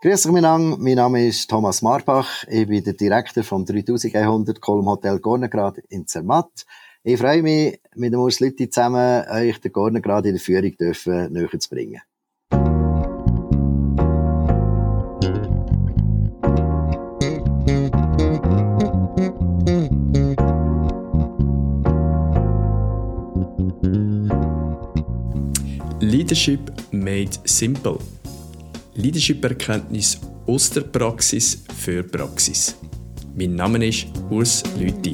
Grüß euch. Mein Name ist Thomas Marbach. Ich bin der Direktor vom 3100 Kolm Hotel Gornegrad in Zermatt. Ich freue mich, mit dem Urs Lütti zusammen euch den Gornegrad in der Führung dürfen, näher zu bringen. Leadership made simple. Leadership-Erkenntnis aus der Praxis für Praxis. Mein Name ist Urs Lüthi.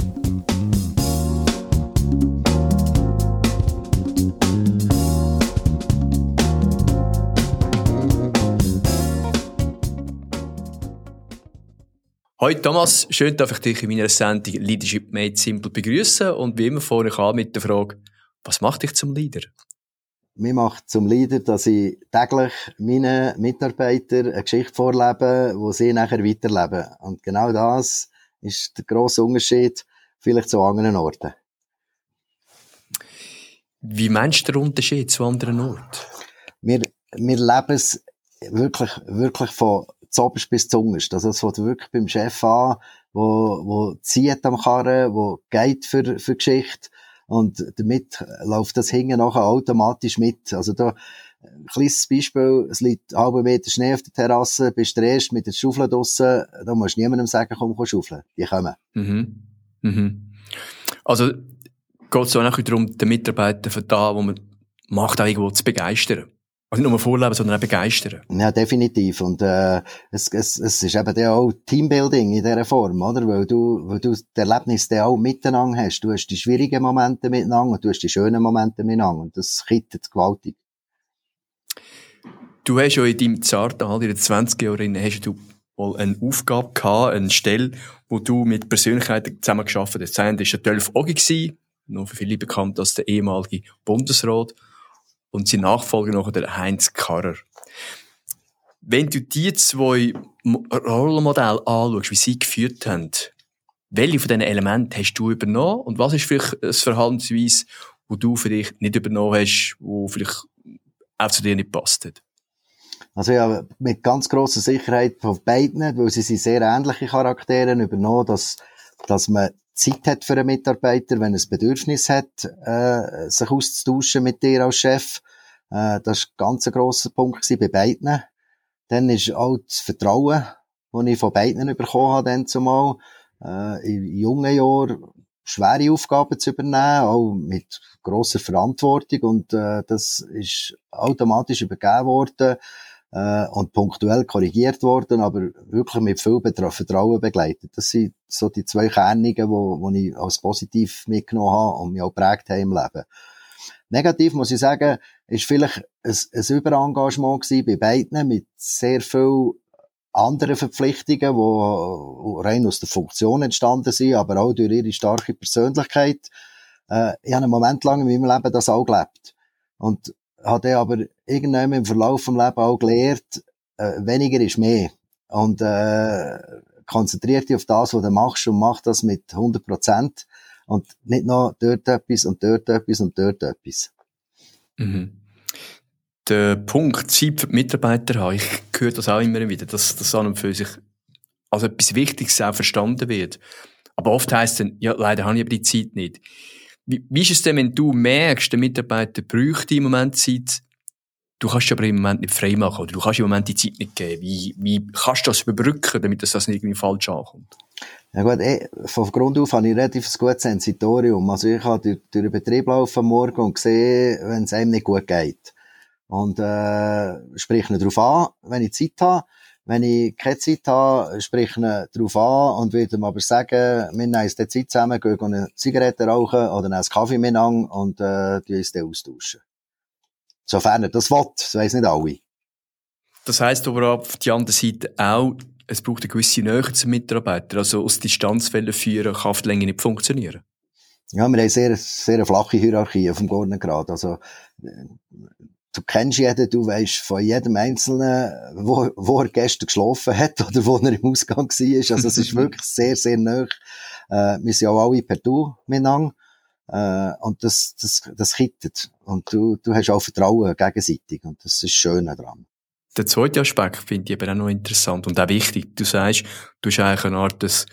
Hallo Thomas, schön, dass ich dich in meiner Sendung Leadership Made Simple begrüßen und wie immer vorne an mit der Frage, was macht dich zum Leader? Mir macht zum Leader, dass ich täglich meinen Mitarbeitern eine Geschichte vorlebe, wo sie nachher weiterleben. Und genau das ist der grosse Unterschied vielleicht zu anderen Orten. Wie meinst du den Unterschied zu anderen Orten? Wir, wir leben es wirklich, wirklich von zoberst bis zungerst. Also es fängt wirklich beim Chef an, wo, wo zieht am Karren, wo geht für, für Geschichte und damit läuft das Hingen nachher automatisch mit. Also da, ein kleines Beispiel, es liegt einen halben Meter Schnee auf der Terrasse, bist du der Erste mit der Schaufel draussen, da musst du niemandem sagen, komm, komm schaufeln. Die kommen. Mhm. Mhm. Also, geht es auch darum, den Mitarbeiter von da, wo man macht, auch irgendwo zu begeistern. Also nicht nur vorleben, sondern auch begeistern. Ja, definitiv. Und äh, es, es, es ist eben auch Teambuilding in dieser Form, oder? Weil du, weil du das Erlebnis dann auch miteinander hast. Du hast die schwierigen Momente miteinander und du hast die schönen Momente miteinander. Und das kittet gewaltig. Du hast ja in deinem zarten Alter, in den 20 Jahren, hast du wohl eine Aufgabe gehabt, eine Stelle, wo du mit Persönlichkeiten zusammen geschafft hast. Das war der Dolph Ogi, noch für viele bekannt als der ehemalige Bundesrat und sein Nachfolger noch der Heinz Karrer. Wenn du die zwei Rollenmodelle anschaust, wie sie geführt haben, welche von diesen Elementen hast du übernommen und was ist vielleicht das Verhaltensweise, wo du für dich nicht übernommen hast, wo vielleicht auch zu dir nicht passt? Also ja, mit ganz grosser Sicherheit von beiden, weil sie sind sehr ähnliche Charaktere übernommen, dass, dass man Zeit hat für einen Mitarbeiter, wenn er ein Bedürfnis hat, äh, sich auszutauschen mit dir als Chef. Äh, das war ein ganz grosser Punkt bei beiden. Dann ist auch das Vertrauen, das ich von beiden bekommen habe, dann zumal, äh, in jungen Jahren schwere Aufgaben zu übernehmen, auch mit grosser Verantwortung und äh, das ist automatisch übergeben worden äh, und punktuell korrigiert worden, aber wirklich mit viel Vertrauen begleitet. Das sind so die zwei Kernungen, wo ich als positiv mitgenommen habe und mich auch prägt haben im Leben. Negativ muss ich sagen, ist vielleicht ein, ein Überengagement bei beiden mit sehr viel anderen Verpflichtungen, die rein aus der Funktion entstanden sind, aber auch durch ihre starke Persönlichkeit. Äh, ich habe einen Moment lang in meinem Leben das auch gelebt. Und habe aber irgendwann im Verlauf des Lebens auch gelernt, äh, weniger ist mehr. Und äh, konzentriert dich auf das, was du machst und mach das mit 100 Prozent. Und nicht noch dort etwas und dort etwas und dort etwas. Mhm. Der Punkt Zeit für die Mitarbeiter haben, ich höre das auch immer wieder, dass das an und für sich als etwas Wichtiges auch verstanden wird. Aber oft heisst es dann, ja, leider habe ich aber die Zeit nicht. Wie, wie ist es denn, wenn du merkst, der Mitarbeiter bräuchte im Moment Zeit, du kannst aber im Moment nicht frei machen oder du kannst im Moment die Zeit nicht geben. Wie, wie kannst du das überbrücken, damit das nicht irgendwie falsch ankommt? Ja gut, eh, von Grund auf habe ich relativ ein gutes Sensitorium. Also ich habe durch, durch den Betrieb laufen Morgen und sehe, wenn es einem nicht gut geht. Und äh, sprich ihn darauf an, wenn ich Zeit habe. Wenn ich keine Zeit habe, sprich ich ihn darauf an und würde ihm aber sagen, wir nehmen uns die Zeit zusammen, gehen eine Zigarette rauchen oder einen Kaffee miteinander und äh, die uns dann austauschen. Sofern er das will, das weiss nicht alle. Das heisst aber auf die andere Seite auch, es braucht eine gewisse Nähe zum Mitarbeiter. Also aus Distanzfällen führen kann auf die Länge nicht funktionieren. Ja, wir haben sehr, sehr flache Hierarchie auf dem Gordongrad. Also, du kennst jeden, du weißt von jedem Einzelnen, wo, wo er gestern geschlafen hat oder wo er im Ausgang war. Also, es ist wirklich sehr, sehr nah. Äh, wir sind auch alle per Du miteinander. Äh, und das, das, das kittet. Und du, du hast auch Vertrauen gegenseitig. Und das ist schön daran. Der zweite Aspekt finde ich eben auch noch interessant und auch wichtig. Du sagst, du hast eigentlich eine Art des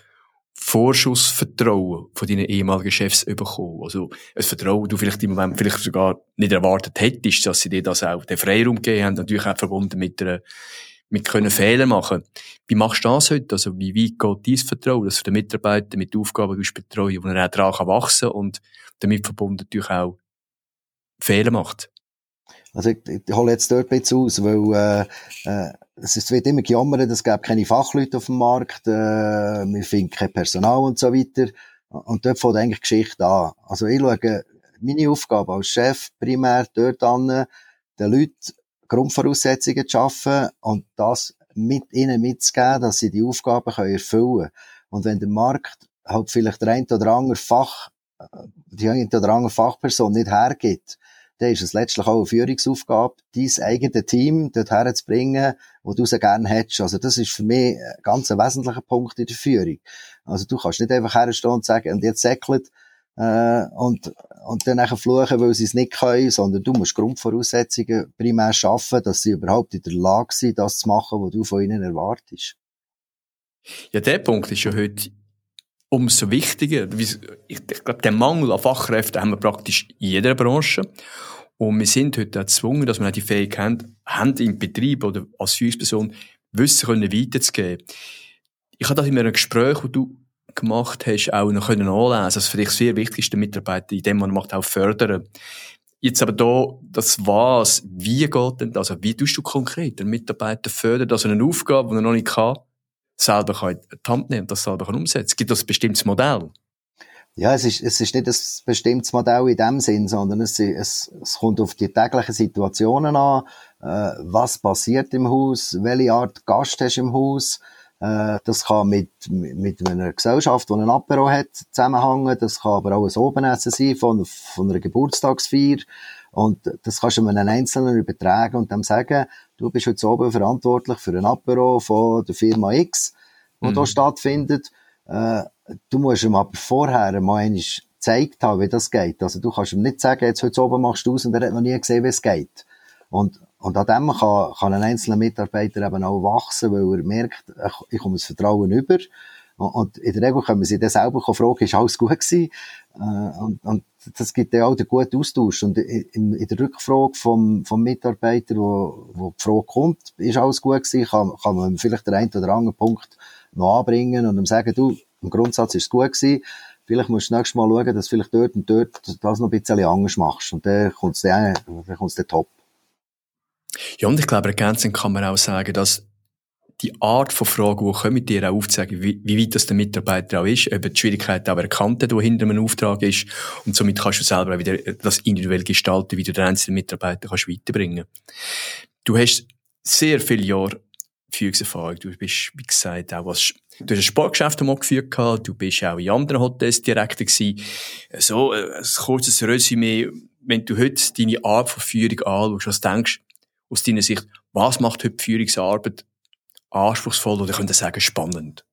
Vorschussvertrauen von deinen ehemaligen Chefs bekommen. Also, ein Vertrauen, du vielleicht im Moment vielleicht sogar nicht erwartet hättest, dass sie dir das auch den Freiraum gegeben haben, natürlich auch verbunden mit einer, mit können Fehler machen. Wie machst du das heute? Also, wie weit geht dein Vertrauen, dass du den Mitarbeiter mit Aufgaben du betreuen, wo er auch daran wachsen kann und damit verbunden natürlich auch Fehler macht? Also ich, ich hole jetzt dort ein bisschen aus, weil äh, äh, es wird immer gejammert, es gibt keine Fachleute auf dem Markt, äh, wir finden kein Personal und so weiter. Und dort fängt eigentlich Geschichte an. Also ich schaue meine Aufgabe als Chef primär dort an, den Leuten Grundvoraussetzungen zu schaffen und das mit ihnen mitzugeben, dass sie die Aufgaben können erfüllen können. Und wenn der Markt halt vielleicht der ein oder andere Fach, äh, die eine oder andere Fachperson nicht hergibt, dann ist es letztlich auch eine Führungsaufgabe, dein eigenes Team dort herzubringen, wo du sie gerne hättest. Also das ist für mich ein ganz wesentlicher Punkt in der Führung. Also du kannst nicht einfach herstehen und sagen, und jetzt säckelt, äh, und, und dann nachher fluchen, weil sie es nicht können, sondern du musst Grundvoraussetzungen primär schaffen, dass sie überhaupt in der Lage sind, das zu machen, was du von ihnen erwartest. Ja, der Punkt ist ja heute umso wichtiger. Ich glaube, den Mangel an Fachkräften haben wir praktisch in jeder Branche. Und wir sind heute gezwungen, dass wir auch die Fähigkeit haben, im Betrieb oder als Führungsperson Wissen können weiterzugeben. Ich habe das in einem Gespräch, das du gemacht hast, auch noch können anlesen. Also für dich sehr wichtig ist, den Mitarbeiter in dem man macht auch fördern. Jetzt aber da, das was, wie geht denn das? Also wie tust du konkret den Mitarbeiter fördern, dass er eine Aufgabe, die er noch nicht kann, selber kann die Hand nehmen und das selber kann umsetzen? Gibt das ein bestimmtes Modell? Ja, es ist, es ist nicht ein bestimmtes Modell in dem Sinn, sondern es, es, es kommt auf die täglichen Situationen an. Äh, was passiert im Haus? Welche Art Gast hast du im Haus? Äh, das kann mit, mit einer Gesellschaft, die ein Apero hat, zusammenhängen. Das kann aber auch ein Obenessen sein von, von einer Geburtstagsfeier. Und das kannst du einem Einzelnen übertragen und dem sagen, du bist heute oben verantwortlich für ein Apero von der Firma X, wo mhm. da stattfindet. Äh, du musst ihm aber vorher mal gezeigt haben, wie das geht. Also du kannst ihm nicht sagen, jetzt heute oben machst du es und er hat noch nie gesehen, wie es geht. Und, und an dem kann, kann ein einzelner Mitarbeiter eben auch wachsen, weil er merkt, ich, ich komme das Vertrauen über. Und in der Regel können wir sich dann selber fragen, ist alles gut gewesen? Äh, und, und das gibt dann auch den guten Austausch. Und in, in der Rückfrage vom, vom Mitarbeiter, wo, wo die Frage kommt, ist alles gut gewesen, kann, kann man vielleicht den einen oder anderen Punkt noch anbringen und ihm sagen, du, im Grundsatz ist es gut gewesen. Vielleicht musst du das nächste Mal schauen, dass vielleicht dort und dort das noch ein bisschen anders machst. Und dann kommt es dann, dann kommt's dann top. Ja, und ich glaube, ergänzend kann man auch sagen, dass die Art von Fragen, die kommen, dir auch aufzeigen, wie, wie weit das der Mitarbeiter auch ist, ob die Schwierigkeit auch erkannt hat, die hinter einem Auftrag ist. Und somit kannst du selber auch wieder das individuell gestalten, wie du den einzelnen Mitarbeiter kannst weiterbringen. Du hast sehr viele Jahre Führungserfahrung. Du bist, wie gesagt, auch als, du hast ein Sportgeschäft mal geführt gehabt, du bist auch in anderen Hotels Direktor gewesen. So, äh, ein kurzes Resümee, wenn du heute deine Art von Führung anschaust, was denkst, aus deiner Sicht, was macht heute die Führungsarbeit anspruchsvoll oder könnte sagen spannend?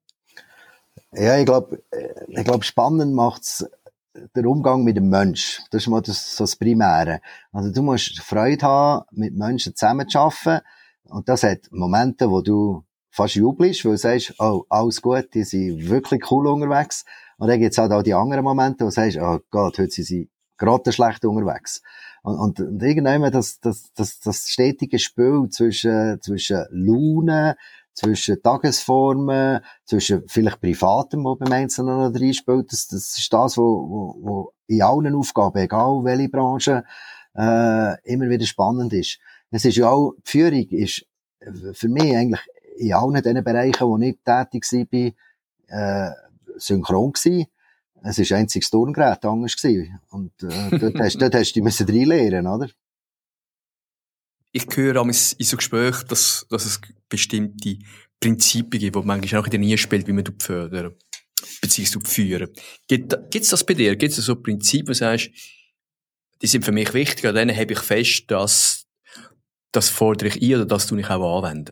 Ja, ich glaube, ich glaube, spannend macht's der Umgang mit dem Mensch. Das ist mal das, das Primäre. Also du musst Freude haben, mit Menschen zusammen zu arbeiten und das hat Momente, wo du fast jubelst, weil du sagst, oh, alles gut, die sind wirklich cool unterwegs. Und dann gibt's halt auch die anderen Momente, wo du sagst, oh Gott, heute sind sie gerade schlecht unterwegs. Und, und, und irgendwann das, das, das, das stetige Spiel zwischen, zwischen Laune, zwischen Tagesformen, zwischen vielleicht Privatem, wo beim Einzelnen noch drin spielt, das, das ist das, wo, wo, wo in allen Aufgaben, egal welche Branche, äh, immer wieder spannend ist. Es ist ja auch, die Führung ist für mich eigentlich in allen diesen Bereichen, wo ich tätig war, äh, synchron gewesen. Es ist einzig das Turngerät anders gewesen. Und, äh, dort hast, dort hast du müssen reinlernen, oder? Ich höre in so Gesprächen, dass, dass es bestimmte Prinzipien gibt, die manchmal auch in der Nähe spielt, wie man fördern, beziehungsweise führen. Gibt es das bei dir? Gibt es so Prinzipien, wo du sagst, die sind für mich wichtig, an denen habe ich fest, dass das fordere ich ein oder das tue ich auch anwenden?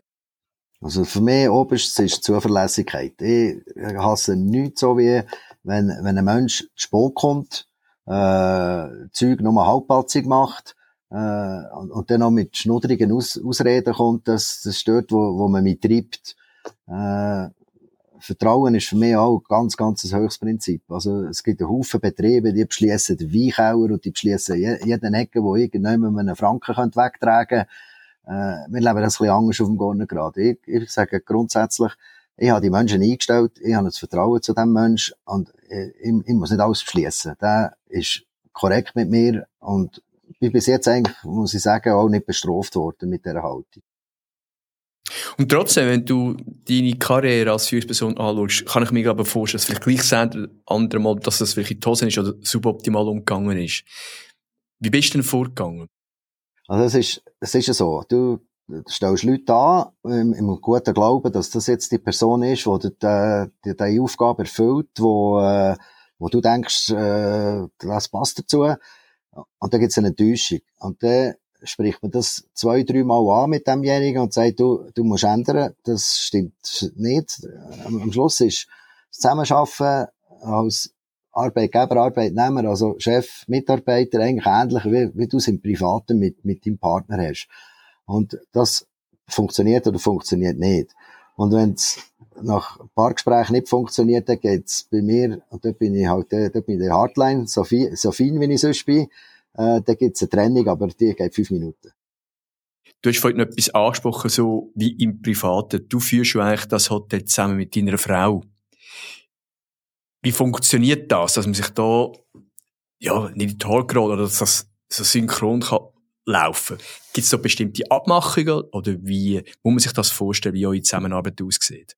Also für mich oberstes ist Zuverlässigkeit. Ich hasse nichts so wie, wenn, wenn ein Mensch zu spät kommt, äh, Zeug nur halbpatzig macht, äh, und, und dann noch mit schnuddrigen Aus Ausreden kommt, dass das dort, wo, wo man mich treibt. Äh, Vertrauen ist für mich auch ganz, ganz ein höchstes Prinzip. Also, es gibt einen Haufen Betriebe, die beschließen den Weinkauer und die beschließen jeden Ecke, wo irgendjemand einen Franken wegtragen könnte. Äh, wir leben das ein bisschen anders auf dem Gornergrad. Ich, ich sage grundsätzlich, ich habe die Menschen eingestellt, ich habe das Vertrauen zu dem Menschen und ich, ich muss nicht alles beschließen. Der ist korrekt mit mir und bin bis jetzt eigentlich, muss ich sagen, auch nicht bestraft worden mit dieser Haltung. Und trotzdem, wenn du deine Karriere als Führungsperson anschaust, kann ich mir aber vorstellen, dass vielleicht gleich sein andere Mal, dass das vielleicht in Hose ist oder suboptimal umgegangen ist. Wie bist du denn vorgegangen? Also es ist, es ist ja so, du stellst Leute an, im, im guten Glauben, dass das jetzt die Person ist, die die, die, die Aufgabe erfüllt, wo, äh, wo du denkst, äh, das passt dazu. Und dann gibt es eine Enttäuschung. Und dann spricht man das zwei, drei Mal an mit demjenigen und sagt, du, du musst ändern. Das stimmt nicht. Am Schluss ist das Zusammenarbeiten als Arbeitgeber, Arbeitnehmer, also Chef, Mitarbeiter, eigentlich ähnlich, wie, wie du es im Privaten mit, mit deinem Partner hast. Und das funktioniert oder funktioniert nicht. Und wenn es nach ein paar Gesprächen nicht funktioniert, dann geht's bei mir, und da bin ich halt, da bin ich der Hardline, so, viel, so fein, wie ich sonst bin, äh, da gibt's eine Trennung, aber die geht fünf Minuten. Du hast vorhin noch etwas angesprochen, so wie im Privaten. Du führst ja eigentlich das Hotel zusammen mit deiner Frau. Wie funktioniert das, dass man sich da, ja, nicht in die Haare gerollt oder dass das so synchron kann laufen? Gibt es da bestimmte Abmachungen oder wie muss man sich das vorstellen, wie eure Zusammenarbeit aussieht?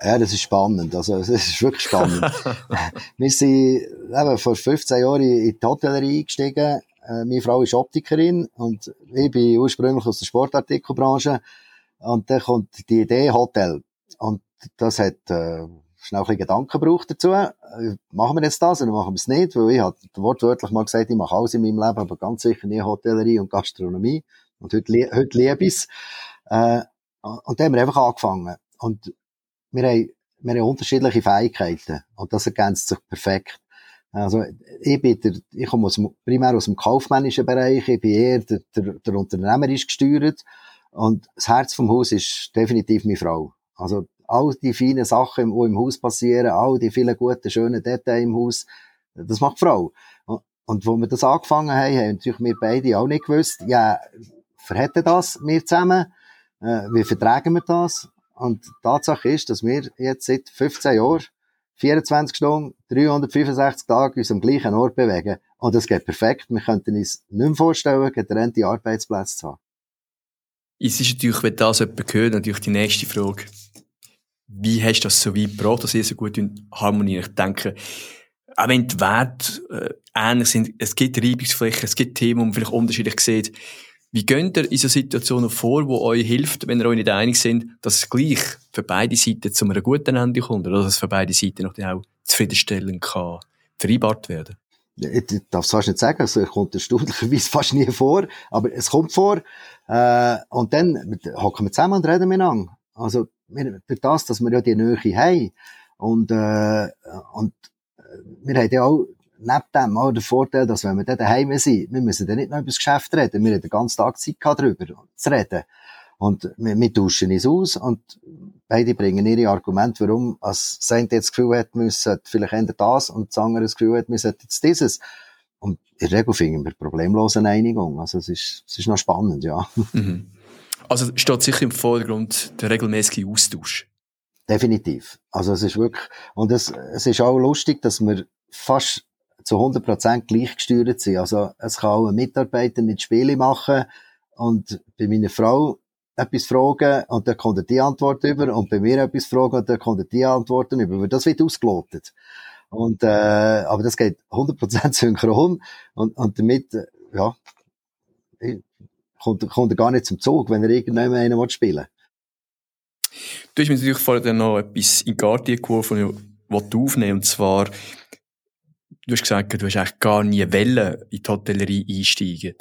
Ja, das ist spannend. Also, das ist wirklich spannend. wir sind eben vor 15 Jahren in die Hotellerie eingestiegen. Äh, meine Frau ist Optikerin und ich bin ursprünglich aus der Sportartikelbranche. Und dann kommt die Idee Hotel. Und das hat äh, schnell ein bisschen Gedanken gebraucht dazu. Äh, machen wir jetzt das oder machen wir es nicht? Weil ich habe wortwörtlich mal gesagt, ich mache alles in meinem Leben, aber ganz sicher nicht Hotellerie und Gastronomie. Und heute, heute liebe ich. Äh, und dann haben wir einfach angefangen. Und wir haben, wir haben unterschiedliche Fähigkeiten. Und das ergänzt sich perfekt. Also, ich bin der, ich komme aus primär aus dem kaufmännischen Bereich, ich bin eher der, der, der unternehmerisch gesteuert. Und das Herz vom Haus ist definitiv meine Frau. Also, all die feinen Sachen, die im Haus passieren, all die vielen guten, schönen Details im Haus, das macht die Frau. Und, und wo wir das angefangen haben, haben natürlich wir beide auch nicht gewusst, ja, verhätten das wir zusammen? Äh, wie vertragen wir das? Und die Tatsache ist, dass wir jetzt seit 15 Jahren 24 Stunden, 365 Tage uns am gleichen Ort bewegen. Und das geht perfekt. Wir könnten uns nicht mehr vorstellen, getrennte Arbeitsplätze zu haben. Es ist natürlich, wenn das jemand hört, natürlich die nächste Frage. Wie hast du das so weit gebracht, dass ihr so gut in Harmonie? Ich denke, auch wenn die Werte äh, ähnlich sind, es gibt Reibungsflächen, es gibt Themen, die man vielleicht unterschiedlich sieht. Wie geht ihr in so Situationen vor, wo euch hilft, wenn ihr euch nicht einig sind, dass es gleich für beide Seiten zu einem guten Ende kommt oder dass es für beide Seiten auch zufriedenstellend kann vereinbart werden? Ich darf es fast nicht sagen, also, es kommt erstaunlicherweise fast nie vor, aber es kommt vor. Äh, und dann hocken wir zusammen und reden miteinander. Also, durch das, dass wir ja die Nähe haben und, äh, und äh, wir haben ja auch neben dem auch der Vorteil, dass wenn wir dann daheim sind, wir müssen dann nicht noch über das Geschäft reden. Wir haben den ganzen Tag Zeit gehabt, darüber zu reden. Und wir, wir tauschen uns aus und beide bringen ihre Argumente, warum als eine jetzt das Gefühl hat, wir müssen vielleicht ändern das und das andere das Gefühl hat, wir sollten jetzt dieses. Und in der Regel finden wir problemlos eine Einigung. Also es ist, es ist noch spannend, ja. Mhm. Also steht sicher im Vordergrund der regelmäßige Austausch. Definitiv. Also es ist wirklich, und es, es ist auch lustig, dass wir fast zu 100% gleichgesteuert sind. Also es kann auch ein Mitarbeiter nicht Spiele machen und bei meiner Frau etwas fragen und dann kommt er die Antwort über und bei mir etwas fragen und dann kommt er die Antworten über. Weil das wird ausgelotet. Und, äh, aber das geht 100% synchron und, und damit, äh, ja, kommt, kommt er gar nicht zum Zug, wenn er irgendjemand einen spielen Du hast mir natürlich vorher noch etwas in Garten geworfen, was du aufnehmen und zwar du hast gesagt, du hast eigentlich gar nie Wellen in die Hotellerie einsteigen.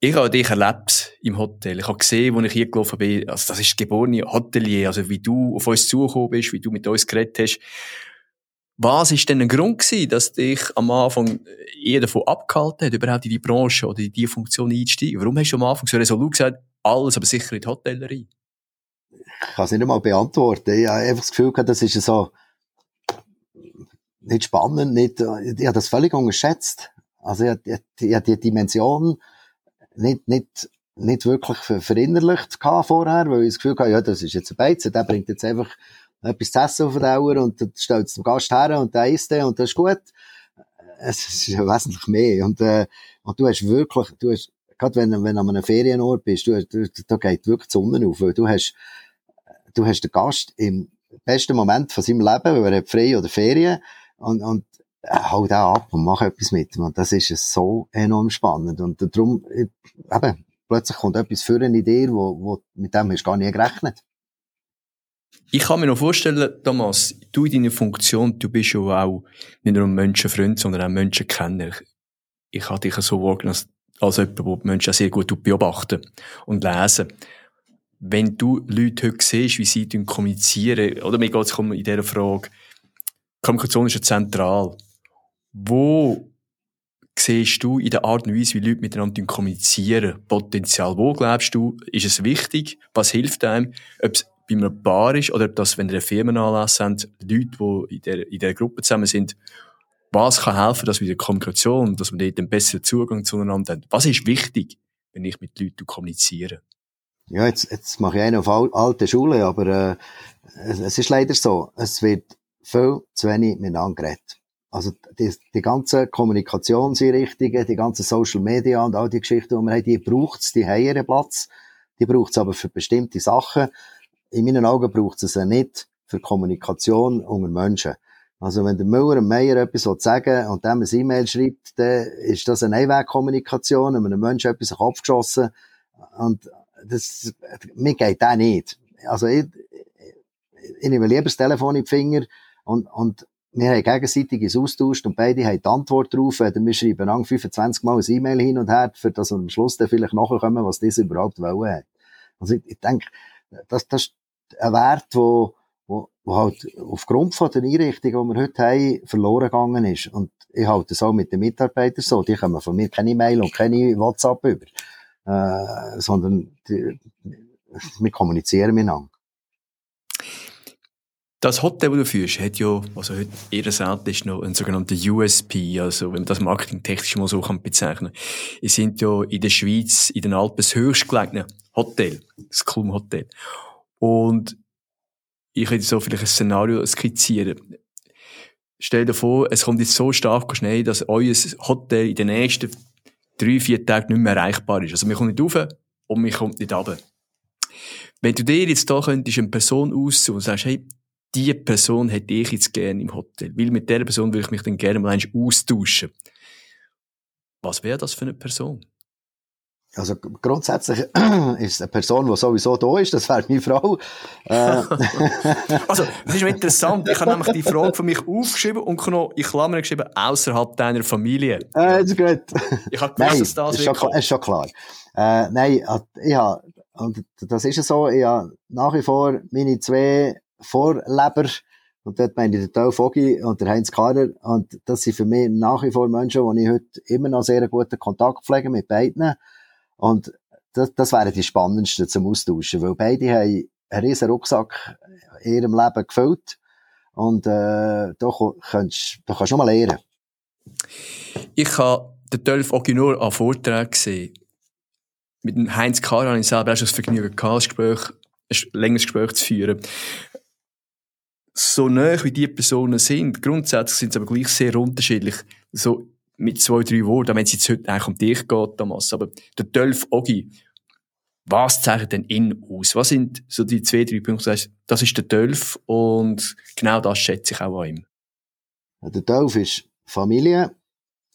Ich habe dich erlebt im Hotel. Ich habe gesehen, wo ich hier gelaufen bin, also das ist geborene Hotelier, also wie du auf uns zugekommen bist, wie du mit uns geredet hast. Was ist denn ein Grund gewesen, dass dich am Anfang eher davon abgehalten hat, überhaupt in die Branche oder in diese Funktion einzusteigen? Warum hast du am Anfang so resolut gesagt, alles, aber sicher in die Hotellerie? Ich kann es nicht einmal beantworten. Ich habe einfach das Gefühl gehabt, das ist so, nicht spannend, nicht, ich habe das völlig unterschätzt. Also ich, ich, ich habe die Dimension nicht, nicht, nicht wirklich verinnerlicht vorher, weil ich das Gefühl hatte, ja, das ist jetzt ein Beizen, der bringt jetzt einfach etwas zu essen auf der Dauer und dann stellt es dem Gast her und der isst den und das ist gut. Es ist ja wesentlich mehr. Und, äh, und du hast wirklich, du hast, gerade wenn, wenn du an einem Ferienort bist, du, du, da geht wirklich die Sonne auf, weil du hast, du hast den Gast im besten Moment von seinem Leben, weil er hat frei oder Ferien und, und äh, hau da ab und mach etwas mit ihm. Und das ist so enorm spannend. Und darum, eben, plötzlich kommt etwas für eine Idee, wo, wo mit dem hast du gar nie gerechnet. Ich kann mir noch vorstellen, Thomas, du in deiner Funktion, du bist ja auch nicht nur ein Menschenfreund, sondern auch Menschenkenner. Ich habe dich so wahrgenommen als, als jemand, der Menschen sehr gut beobachten und lesen. Wenn du Leute heute siehst, wie sie kommunizieren, oder mir geht es in dieser Frage, Kommunikation ist ja zentral. Wo siehst du in der Art und Weise, wie Leute miteinander kommunizieren, Potenzial? Wo glaubst du, ist es wichtig? Was hilft einem? Ob bei einem Bar ist oder ob wenn ihr einen Firmenanlass habt, Leute, die in der, in der Gruppe zusammen sind, was kann helfen, dass wir die Kommunikation, dass wir dort einen besseren Zugang zueinander haben? Was ist wichtig, wenn ich mit Leuten kommuniziere? Ja, jetzt, jetzt mache ich einen auf alte Schule, aber äh, es, es ist leider so, es wird viel zu wenig miteinander geredet. Also die, die ganzen Kommunikationseinrichtungen, die ganzen Social Media und all die Geschichten, die wir haben, die braucht's, die haben ihren Platz. Die braucht's aber für bestimmte Sachen. In meinen Augen braucht es nicht für Kommunikation unter Menschen. Also wenn der Müller dem Meier etwas sagen und dem ein E-Mail schreibt, dann ist das eine Einwegkommunikation, wenn einem Menschen etwas in den Kopf geschossen und das, mir geht das nicht. Also ich, ich nehme lieber das Telefon in die Finger und, und wir haben gegenseitiges austauscht und beide haben die Antwort drauf. Oder wir schreiben lang 25 Mal ein E-Mail hin und her, für das wir am Schluss dann vielleicht nachkommen, was diese überhaupt wollen. Also ich, ich denke, das, das ein Wert, wo, wo, wo halt aufgrund von der Einrichtung, die wir heute haben, verloren gegangen ist. Und ich halte es auch mit den Mitarbeitern so. Die kommen von mir keine E-Mail und keine WhatsApp über. Äh, sondern die, wir kommunizieren miteinander. Das Hotel, das du führst, hat ja, also heute eher selten ist noch ein sogenannter USP, also wenn man das marketingtechnisch mal so kann bezeichnen. Es sind ja in der Schweiz, in den Alpen, das höchstgelegene Hotel, das Klum Hotel. Und ich könnte so vielleicht ein Szenario skizzieren. Stell dir vor, es kommt jetzt so stark schnell, dass euer Hotel in den nächsten drei, vier Tagen nicht mehr erreichbar ist. Also wir kommen nicht rauf und wir kommen nicht runter. Wenn du dir jetzt da könntest eine Person aussuchen und sagst, hey, die Person hätte ich jetzt gerne im Hotel. Weil mit der Person würde ich mich dann gerne mal austauschen. Was wäre das für eine Person? Also grundsätzlich ist eine Person, die sowieso da ist, das wäre meine Frau. Äh. also, das ist interessant. Ich habe nämlich die Frage von mich aufgeschrieben und noch in Klammern geschrieben, außerhalb deiner Familie. Äh, das ist gut. Ich habe gewusst, nein, dass das ist schon, ist schon klar. Äh, nein, ich habe, und das ist so, ich habe nach wie vor meine zwei Vorleber, und dort meine ich den Teil Vogi und der Heinz Kader. Und das sind für mich nach wie vor Menschen, die ich heute immer noch sehr guten Kontakt pflege mit beiden. Und das, das wären die spannendsten zum Austauschen, weil beide haben einen riesen Rucksack in ihrem Leben gefüllt. Und äh, da, kannst, da kannst du noch mal lernen. Ich habe den Tölf Ogi nur an Vorträgen gesehen. Mit dem Heinz Kader habe ich selber auch schon das Vergnügen gehabt, ein, Gespräch, ein längeres Gespräch zu führen so nah wie die Personen sind, grundsätzlich sind sie aber gleich sehr unterschiedlich. So mit zwei, drei Worten, wenn es jetzt heute eigentlich um dich geht, Thomas. Aber der Tölf Ogi, was zeichnet denn ihn aus? Was sind so die zwei, drei Punkte, das ist der Tölf und genau das schätze ich auch an ihm. Der Tölf ist Familie,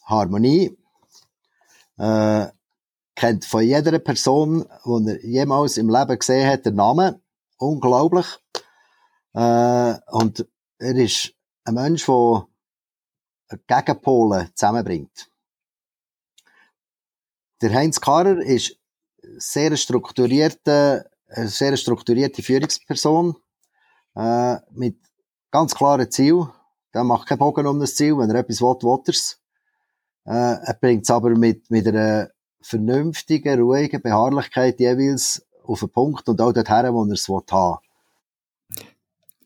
Harmonie, äh, kennt von jeder Person, die er jemals im Leben gesehen hat, den Namen. Unglaublich. Äh, und er ist ein Mensch, der Gegenpole zusammenbringt. Der Heinz Karrer ist sehr strukturierte, eine sehr strukturierte Führungsperson äh, mit ganz klaren Zielen. der macht keinen Bogen um das Ziel. Wenn er etwas will, will er's. Äh, er bringt es aber mit, mit einer vernünftigen, ruhigen Beharrlichkeit jeweils auf den Punkt und auch dorthin, wo er es haben will.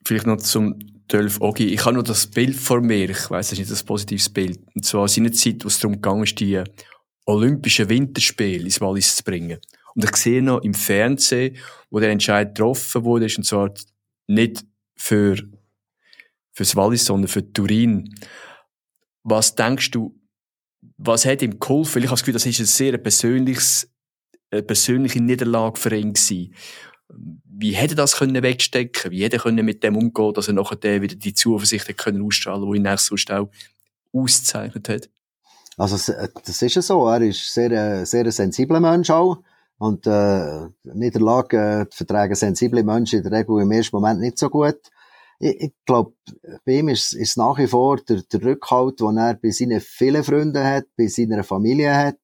Vielleicht noch zum 12 Ogi. Ich habe nur das Bild vor mir. Ich weiß, das ist nicht das positives Bild. Und zwar seine Zeit, wo es darum ging, die Olympischen Winterspiele ins Wallis zu bringen. Und ich sehe noch im Fernsehen, wo der Entscheid getroffen wurde, und zwar nicht für, fürs Wallis, sondern für Turin. Was denkst du, was hat ihm geholfen? Ich habe das Gefühl, das ist ein sehr persönliches, eine persönliche Niederlage für ihn gewesen. Wie hätte das können wegstecken? Wie hätte er können mit dem umgehen, dass er nachher wieder die Zuversicht hat können ausstrahlen, die ihn auch sonst auch auszeichnet hat? Also, das ist ja so. Er ist sehr, äh, sehr sensibler Mensch auch. Und, äh, Niederlage, äh, vertragen sensible Menschen in der Regel im ersten Moment nicht so gut ich, ich glaube, bei ihm ist, es nach wie vor der, der Rückhalt, den er bei seinen vielen Freunden hat, bei seiner Familie hat,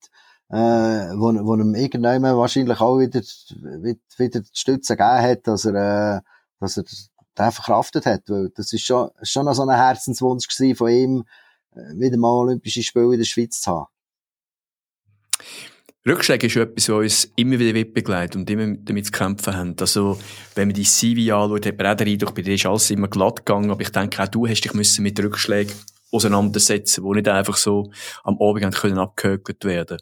äh, wo, wo ihm irgendwann wahrscheinlich auch wieder, wieder die Stütze gegeben hat, dass er, äh, dass er den verkraftet hat. Weil das ist schon, schon noch so ein Herzenswunsch von ihm, äh, wieder mal Olympische Spiele in der Schweiz zu haben. Rückschläge ist etwas, was uns immer wieder begleitet und immer damit zu kämpfen haben. Also, wenn man die CV anschaut, hat man auch den Eindruck, bei dir ist alles immer glatt gegangen, aber ich denke, auch du hast dich müssen mit Rückschlägen auseinandersetzen, die nicht einfach so am Abend können abgehökelt werden.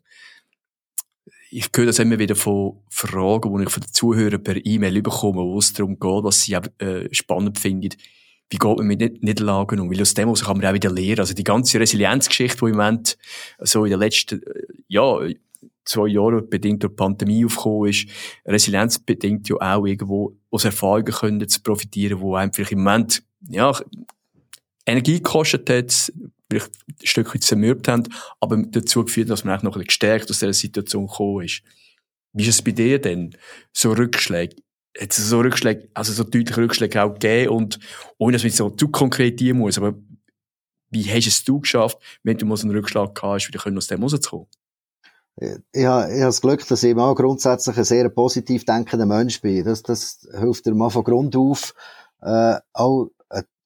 Ich höre das immer wieder von Fragen, die ich von den Zuhörern per E-Mail bekomme, wo es darum geht, was sie äh, spannend finden. Wie geht man mit Niederlagen um? Weil aus dem kann man auch wieder lernen. Also die ganze Resilienzgeschichte, die im Moment so in den letzten, äh, ja, zwei Jahren bedingt durch die Pandemie aufgekommen ist, Resilienz bedingt ja auch irgendwo aus Erfahrungen können zu profitieren, wo einfach im Moment, ja, Energie gekostet hat, vielleicht ein Stück weit zermürbt haben, aber dazu geführt, dass man auch noch ein bisschen gestärkt aus dieser Situation gekommen ist. Wie ist es bei dir denn? So Rückschläge? Hat es so Rückschläge, also so deutliche Rückschläge auch gegeben und ohne dass man so zu konkretieren muss, aber wie hast es du geschafft, wenn du mal so einen Rückschlag gehabt hast, wieder aus dem rauszukommen? habe, ich habe das Glück, dass ich auch grundsätzlich ein sehr positiv denkender Mensch bin. Das, das hilft dir mal von Grund auf, äh, auch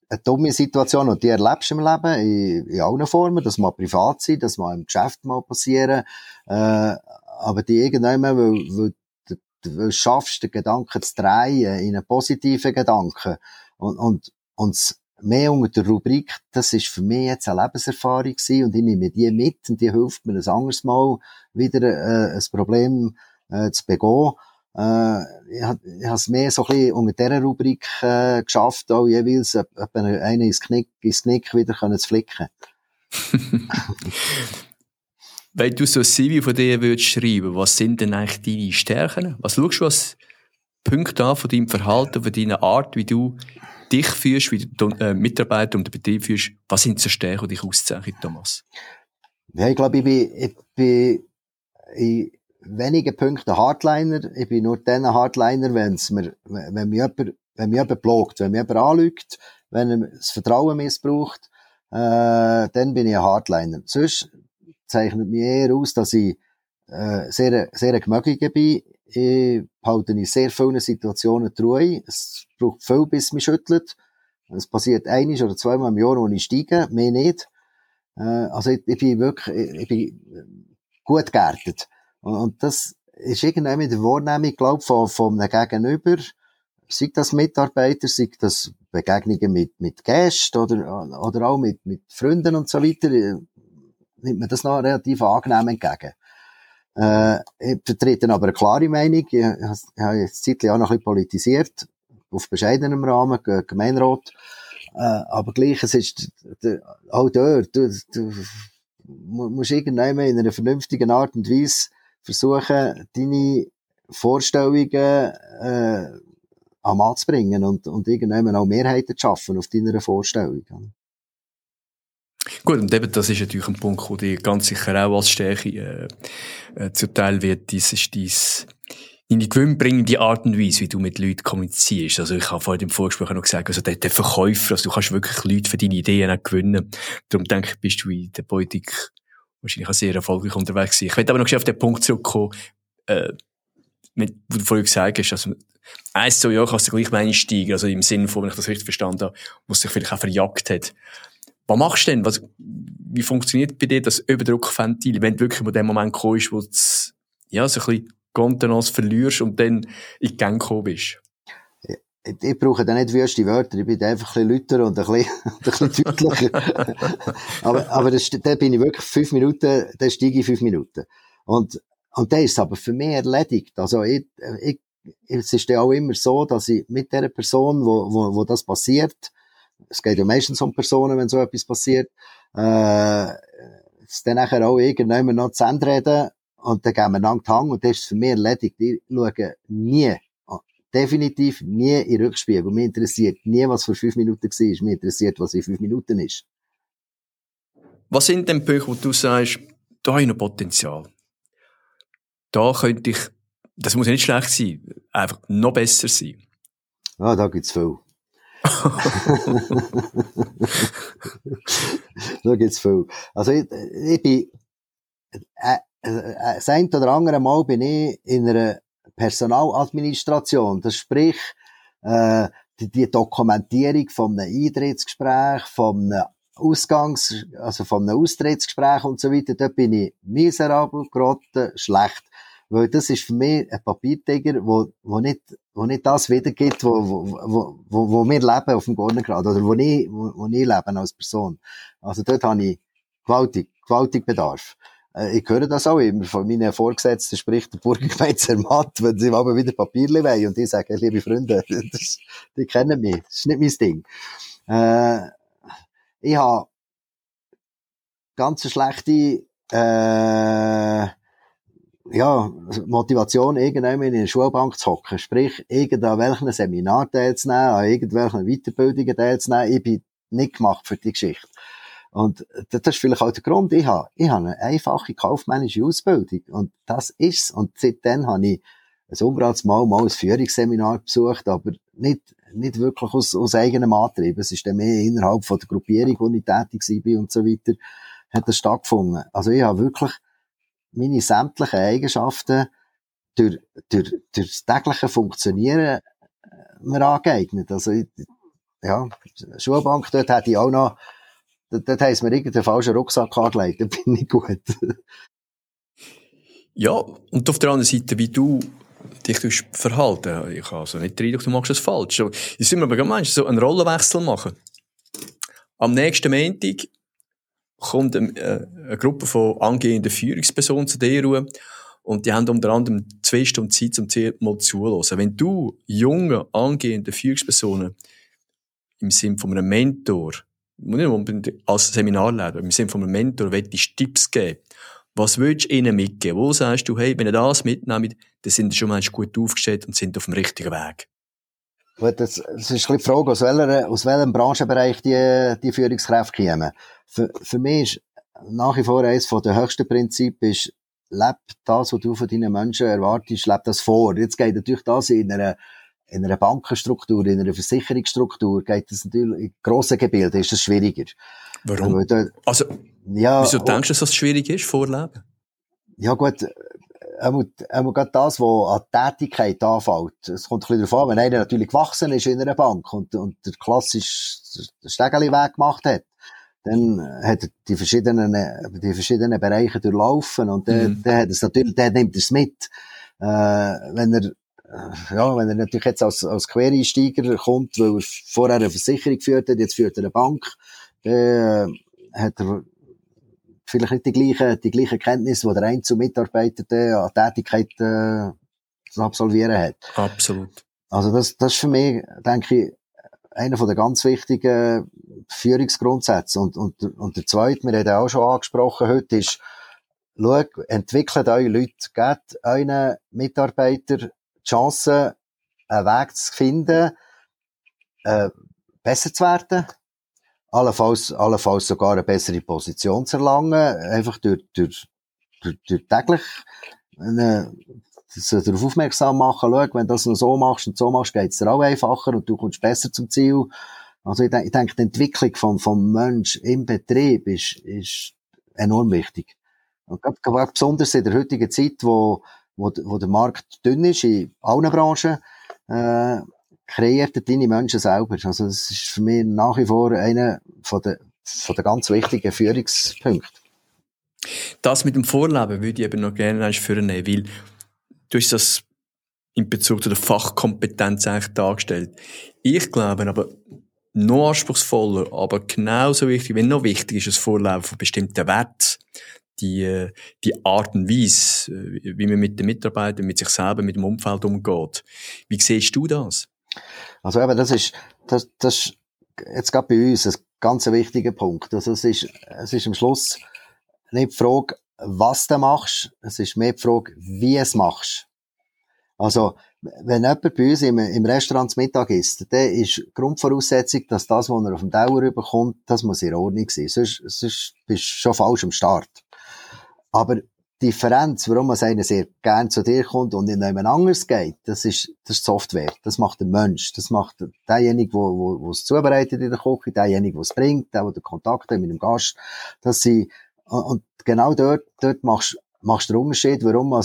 eine, dumme Situation, und die erlebst du im Leben, in, in allen Formen, das mal privat sein, das mal im Geschäft mal passieren, äh, aber die irgendwann, weil, weil, weil du schaffst, den Gedanken zu drehen in einen positiven Gedanken. Und, und, und mehr unter der Rubrik, das ist für mich jetzt eine Lebenserfahrung gewesen und ich nehme die mit und die hilft mir ein anderes Mal wieder äh, ein Problem äh, zu begehen. Äh, ich habe es mehr so ein bisschen unter dieser Rubrik äh, geschafft, auch jeweils äh, einen ins Knick, ins Knick wieder können zu flicken. Wenn du so ein CV von dir würdest schreiben, was sind denn eigentlich deine Stärken? Was schaust du als Punkte an von deinem Verhalten, von deiner Art, wie du dich führst, wie du äh, Mitarbeiter und den Betrieb führst? Was sind so Stärken, die dich auszeichnen, Thomas? Ja, ich glaube, ich bin, ich bin in wenigen Punkten Hardliner. Ich bin nur dann Hardliner, wenn's mir, wenn mir jemand, wenn mir jemand blockt, wenn mir jemand anlügt, wenn er das Vertrauen missbraucht, äh, dann bin ich ein Hardliner. Sonst zeichnet mich eher aus, dass ich äh, sehr, sehr gemögiger bin. Ich halte in sehr vielen Situationen treu. Es braucht viel, bis mich schüttelt. Es passiert einiges oder zweimal im Jahr, wo ich steige, mehr nicht. Äh, also ich, ich bin wirklich, ich, ich bin gut geerdet. Und, das ist irgendwann in der Wahrnehmung, glaube ich, von, von einem Gegenüber, sei das Mitarbeiter, sei das Begegnungen mit, mit Gästen oder, oder auch mit, mit Freunden und so weiter, äh, nimmt man das noch relativ angenehm entgegen. Äh, ich vertrete aber eine klare Meinung. Ich, ich habe jetzt zeitlich auch noch ein bisschen politisiert, auf bescheidenem Rahmen, Gemeinderat. Äh, aber gleich, es ist, auch dort, du, du, musst irgendwann in einer vernünftigen Art und Weise versuchen, deine Vorstellungen äh, am Mann zu bringen und, und irgendwann auch Mehrheiten zu schaffen auf deiner Vorstellung. Gut, und eben das ist natürlich ein Punkt, der dir ganz sicher auch als Stärke äh, äh, zuteil wird. Das ist dies in die gewinnbringende Art und Weise, wie du mit Leuten kommunizierst. Also ich habe vorhin im Vorgespräch noch gesagt, also der, der Verkäufer, also du kannst wirklich Leute für deine Ideen auch gewinnen. Darum denke ich, bist du in der Politik wahrscheinlich auch sehr erfolgreich unterwegs sein. Ich werde aber noch auf den Punkt zurückkommen, äh, mit, wo du vorhin gesagt hast, also eins so Jahr kannst du gleich mal einsteigen, also im Sinne von, wenn ich das richtig verstanden habe, was sich vielleicht auch verjagt hat. Was machst du denn? Was, wie funktioniert bei dir das Überdruckventil, wenn du wirklich in dem Moment kommst, wo du ja, so ein bisschen Kontenance verlierst und dann in die Gang gekommen bist? Ich, ich brauche da nicht wüste Wörter, ich bin einfach ein bisschen lauter und ein bisschen, ein bisschen deutlicher. aber, aber das, da bin ich wirklich fünf Minuten, da steige ich fünf Minuten. Und, und das ist aber für mich erledigt. Also ich, ich, es ist ja auch immer so, dass ich mit der Person, wo, wo, wo das passiert, es geht ja meistens um Personen, wenn so etwas passiert, äh, es dann nachher auch irgendjemand noch zu Ende reden und dann gehen wir lang Hang und das ist für mich erledigt. Ich schaue nie, definitiv nie in Rückspiegel. Mir interessiert nie, was vor fünf Minuten war. Mir interessiert, was in fünf Minuten ist. Was sind denn Punkte, wo du sagst, da habe ich noch Potenzial? Da könnte ich, das muss nicht schlecht sein, einfach noch besser sein. Ah, da gibt's viel. da gibt's viel. Also ich, ich bin, äh, äh, das ein oder andere Mal bin ich in einer Personaladministration. Das sprich, äh, die, die Dokumentierung von einem Eintrittsgespräch, von einem Ausgangs-, also von einem Austrittsgespräch und so weiter, da bin ich miserabel, grotte, schlecht. Weil das ist für mich ein Papiertiger, wo, wo nicht, wo nicht das wiedergibt, wo, wo, wo, wo, wir leben auf dem Gornergrad, oder wo ich, wo, wo ich lebe als Person. Also dort habe ich gewaltig, gewaltig Bedarf. Äh, ich höre das auch immer von meinen Vorgesetzten, spricht der Burgergemeister Matt, wenn sie aber wieder Papierli wollen und die sagen, liebe Freunde, das, die kennen mich, das ist nicht mein Ding. Äh, ich habe ganz schlechte äh, ja, Motivation, irgendwann in einer Schulbank zu hocken. Sprich, irgendein welchen Seminar teilzunehmen, an irgendwelchen Weiterbildungen teilzunehmen. Ich bin nicht gemacht für die Geschichte. Und das ist vielleicht auch der Grund. Ich habe, ich habe eine einfache kaufmännische Ausbildung. Und das ist's. Und seitdem habe ich ein Mal mal ein Führungsseminar besucht, aber nicht, nicht wirklich aus, aus eigenem Antrieb. Es ist dann mehr innerhalb von der Gruppierung, wo ich tätig war und so weiter, hat das stattgefunden. Also ich habe wirklich meine sämtlichen Eigenschaften durch, durch, durch das tägliche Funktionieren äh, mir angeeignet. Also, ich, ja, Schulbank, dort hätte ich auch noch, dort, heisst mir irgendeinen falschen Rucksack angelegt, da bin ich gut. ja, und auf der anderen Seite, wie du dich verhalten. Ich habe also nicht den du machst das falsch. Ich sind wir aber gemeint, so einen Rollenwechsel machen. Am nächsten Montag kommt eine, äh, eine Gruppe von angehenden Führungspersonen zu dir und die haben unter anderem zwei Stunden Zeit, um dir mal zuzuhören. Wenn du junge, angehende Führungspersonen im Sinne von einem Mentor, nicht unbedingt als Seminarleiter, im Sinne von einem Mentor, willst Tipps geben, was willst du ihnen mitgeben? Wo sagst du, hey, wenn ihr das mitnehmt, dann sind sie schon mal gut aufgestellt und sind auf dem richtigen Weg? Gut, das, das ist ein die Frage, aus, welcher, aus welchem Branchenbereich die, die Führungskräfte kommen. Für, für mich ist nach wie vor eines der höchsten Prinzipien ist, leb das, was du von deinen Menschen erwartest, leb das vor. Jetzt geht natürlich das in einer, in einer Bankenstruktur, in einer Versicherungsstruktur, geht das natürlich, in grossen Gebilden ist das schwieriger. Warum? Da, also, ja, wieso denkst du, dass das schwierig ist, vorleben? Ja gut, einmal, einmal gerade das, was an Tätigkeit anfällt. Es kommt ein bisschen darauf an, wenn einer natürlich gewachsen ist in einer Bank und, und der klassisch Stegeli-Weg gemacht hat, dann hat er die verschiedenen, die verschiedenen Bereiche durchlaufen und der, mhm. der hat es natürlich, der nimmt es mit. Äh, wenn er, ja, wenn er natürlich jetzt als, als Quereinsteiger kommt, weil er vorher eine Versicherung geführt hat, jetzt führt er eine Bank, dann äh, hat er vielleicht nicht die gleichen, die gleichen Kenntnisse, die der Einzelmitarbeiter an Tätigkeit äh, zu absolvieren hat. Absolut. Also das, das ist für mich, denke ich, einer von der ganz wichtigen Führungsgrundsätze. Und, und, und der zweite, wir haben auch schon angesprochen heute, ist, schau, entwickelt eure Leute, gebt euren Mitarbeitern Chance, einen Weg zu finden, äh, besser zu werden, allenfalls, allenfalls sogar eine bessere Position zu erlangen, einfach durch, durch, durch, durch täglich eine, so darauf aufmerksam machen, schau, wenn du das noch so machst und so machst, geht's dir auch einfacher und du kommst besser zum Ziel. Also ich, denke, ich denke die Entwicklung vom, vom Mensch im Betrieb ist, ist enorm wichtig. Und gerade, gerade besonders in der heutigen Zeit, wo, wo, wo der Markt dünn ist, in allen Branchen, äh, kreiert deine Menschen selber. Also das ist für mich nach wie vor einer von der, von den ganz wichtigen Führungspunkten. Das mit dem Vorleben würde ich eben noch gerne führen, weil du hast das in Bezug zu der Fachkompetenz eigentlich dargestellt. Ich glaube aber, noch anspruchsvoller, aber genauso wichtig, wenn noch wichtig ist, das Vorleben von bestimmten Werten, die, die Art und Weise, wie man mit den Mitarbeitern, mit sich selber, mit dem Umfeld umgeht. Wie siehst du das? Also eben, das ist, das, das ist jetzt gerade bei uns ein ganz wichtiger Punkt. Also es ist, es ist am Schluss nicht die Frage, was du machst, es ist mehr die Frage, wie es machst. Also, wenn jemand bei uns im, im Restaurant zum Mittag isst, dann ist Grundvoraussetzung, dass das, was er auf dem Dauer bekommt, das muss in Ordnung sein. Sonst, sonst bist du schon falsch am Start. Aber die Differenz, warum man einer sehr gern zu dir kommt und in jemand anderes geht, das ist, das ist Software. Das macht der Mensch. Das macht derjenige, wo, wo, wo es zubereitet in der Küche, derjenige, der es bringt, der, der den Kontakt hat mit dem Gast. Das sind, und genau dort, dort machst, machst du den Unterschied, warum man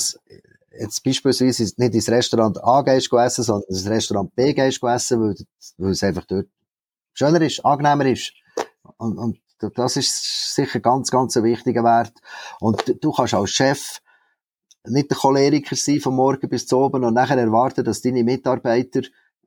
jetzt beispielsweise nicht ins Restaurant A gehst essen, sondern ins Restaurant B gehst essen, weil, weil es einfach dort schöner ist, angenehmer ist. Und, und das ist sicher ganz, ganz ein wichtiger Wert. Und du kannst als Chef nicht der Choleriker sein von morgen bis zu oben und nachher erwarten, dass deine Mitarbeiter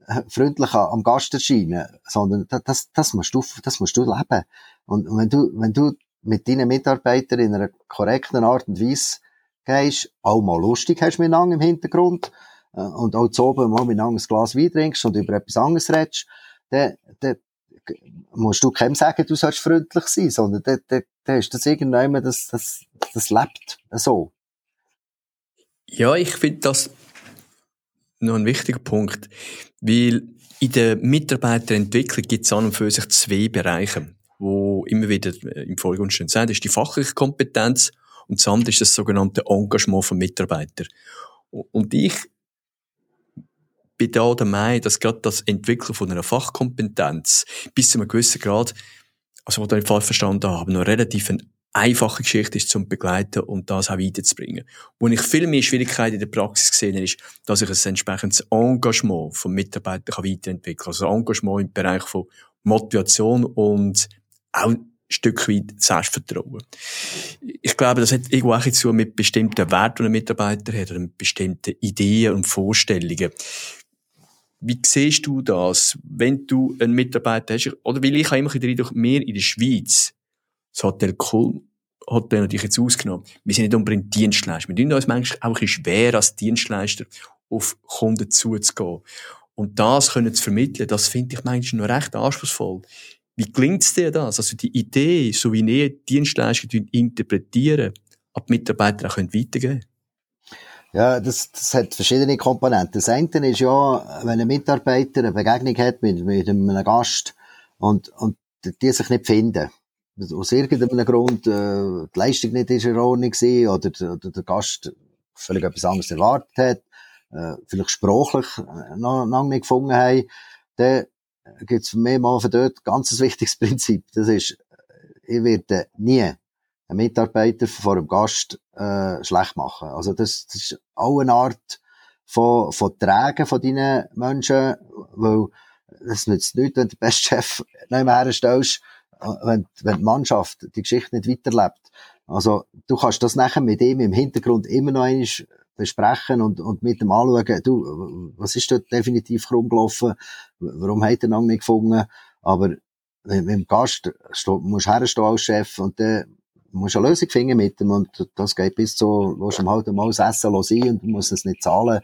äh, freundlich am Gast erscheinen, sondern das, das musst du, das musst du leben. Und wenn du, wenn du mit deinen Mitarbeitern in einer korrekten Art und Weise gehst, auch mal lustig hast miteinander im Hintergrund, äh, und auch zu oben mal miteinander ein Glas Wein trinkst und über etwas anderes redest, dann, dann musst du keinem sagen, du sollst freundlich sein, sondern dann, dann, dann ist das irgendjemand, das, das, das lebt so. Ja, ich finde das noch ein wichtiger Punkt, weil in der Mitarbeiterentwicklung gibt es an und für sich zwei Bereiche, wo immer wieder im Vordergrund stehen. Das ist die fachliche Kompetenz und das andere ist das sogenannte Engagement von Mitarbeitern. Und ich bin da der Meinung, dass gerade das Entwickeln von einer Fachkompetenz bis zu einem gewissen Grad, also was ich nicht falsch verstanden habe, noch relativ eine einfache Geschichte ist zum Begleiten und das auch weiterzubringen. Wo ich viel mehr Schwierigkeiten in der Praxis gesehen habe, ist, dass ich ein entsprechendes Engagement von Mitarbeitern weiterentwickeln kann. Also Engagement im Bereich von Motivation und auch Stück weit Selbstvertrauen. Ich glaube, das hat irgendwo auch zu mit bestimmten Werten, die ein Mitarbeiter hat, oder mit bestimmten Ideen und Vorstellungen. Wie siehst du das, wenn du einen Mitarbeiter hast? Oder weil ich habe immer den Eindruck, wir in der Schweiz, das Hotel Kulm, Hotel natürlich jetzt ausgenommen, wir sind nicht unbedingt Dienstleister. Wir tun uns manchmal auch ein bisschen schwer, als Dienstleister auf Kunden zuzugehen. Und das können zu vermitteln, das finde ich manchmal noch recht anspruchsvoll. Wie gelingt es dir das? Also die Idee, so wie ihr Dienstleistungen interpretieren, ab Mitarbeiter auch weitergeben können? Ja, das, das hat verschiedene Komponenten. Das eine ist ja, wenn ein Mitarbeiter eine Begegnung hat mit, mit einem Gast und, und die sich nicht finden. Aus irgendeinem Grund äh, die Leistung nicht ist in Ordnung war oder, oder der Gast völlig etwas anderes erwartet hat, äh, vielleicht sprachlich noch, noch nicht gefunden haben, dann gibt es für mich mal von dort ganz ein wichtiges Prinzip. Das ist, ich werde nie einen Mitarbeiter vor einem Gast äh, schlecht machen. Also das, das ist auch eine Art von, von Tragen von deinen Menschen, weil es nützt nichts, wenn du den besten Chef nicht mehr herstellst, wenn, wenn die Mannschaft die Geschichte nicht weiterlebt. Also du kannst das nachher mit ihm im Hintergrund immer noch einmal besprechen und, und mit dem anschauen, du, was ist dort definitiv rumgelaufen, warum hat er noch nicht gefunden, aber mit dem Gast musst du herstehen als Chef und dann musst du eine Lösung finden mit ihm und das geht bis zu, du halt mal das Essen sein und du musst es nicht zahlen,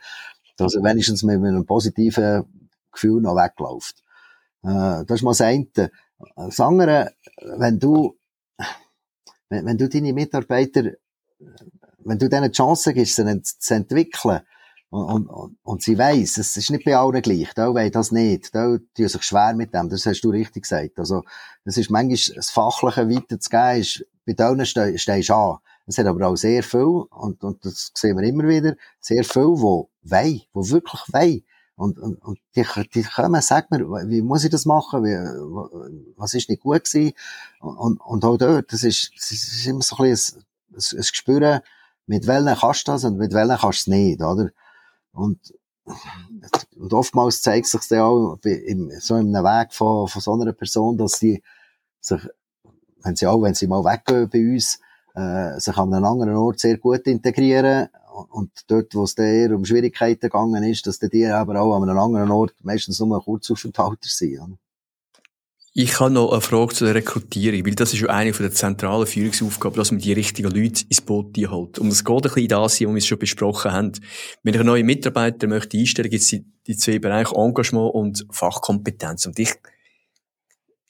dass er wenigstens mit einem positiven Gefühl noch wegläuft. Äh, das ist mal das eine. Das andere, wenn du, wenn, wenn du deine Mitarbeiter wenn du denen die Chance gibst, sie zu entwickeln, und, und, und sie weiss, es ist nicht bei allen gleich, da weiss das nicht, da tun sich schwer mit dem, das hast du richtig gesagt. Also, es ist manchmal, das Fachliche weiterzugeben, ist, bei denen ste stehst du an. Es hat aber auch sehr viel, und, und das sehen wir immer wieder, sehr viel, wo wei, wo wirklich wei. Und, und, und die, die kommen, sag mir, wie muss ich das machen, wie, was ist nicht gut gewesen? Und, und auch dort, das ist, das ist immer so ein bisschen ein, ein, ein mit welchen kannst du das und mit welchen kannst du es nicht, oder? Und, und oftmals zeigt sich dann auch im, so einem Weg von, von so einer Person, dass sie sich wenn sie auch, wenn sie mal weggehen bei uns, äh, sich an einem anderen Ort sehr gut integrieren. Und dort, wo es eher um Schwierigkeiten gegangen ist, dass die aber auch an einem anderen Ort meistens nur ein Kurzaufenthalter sind. Oder? Ich habe noch eine Frage zur Rekrutierung, weil das ist ja eine der zentralen Führungsaufgaben, dass man die richtigen Leute ins Boot holt. Und es geht ein bisschen das, was wir schon besprochen haben. Wenn ich einen neuen Mitarbeiter möchte einstellen, gibt es die zwei Bereiche Engagement und Fachkompetenz. Und ich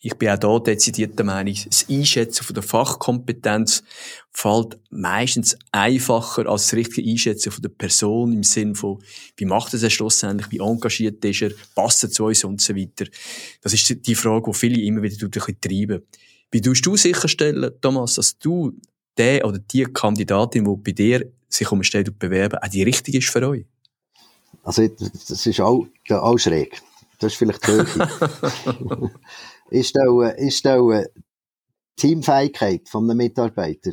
ich bin auch da dezidiert der Meinung, das Einschätzen von der Fachkompetenz fällt meistens einfacher als das richtige Einschätzen von der Person im Sinn von, wie macht er es schlussendlich, wie engagiert ist er, passt er zu uns und so weiter. Das ist die Frage, die viele immer wieder ein bisschen treiben. Wie tust du sicherstellen, Thomas, dass du der oder die Kandidatin, die bei dir sich um eine Stelle bewerben, auch die richtige ist für euch? Also, das ist auch, auch schräg. Das ist vielleicht die. ist stelle, ich stelle Teamfähigkeit von einem Mitarbeiter,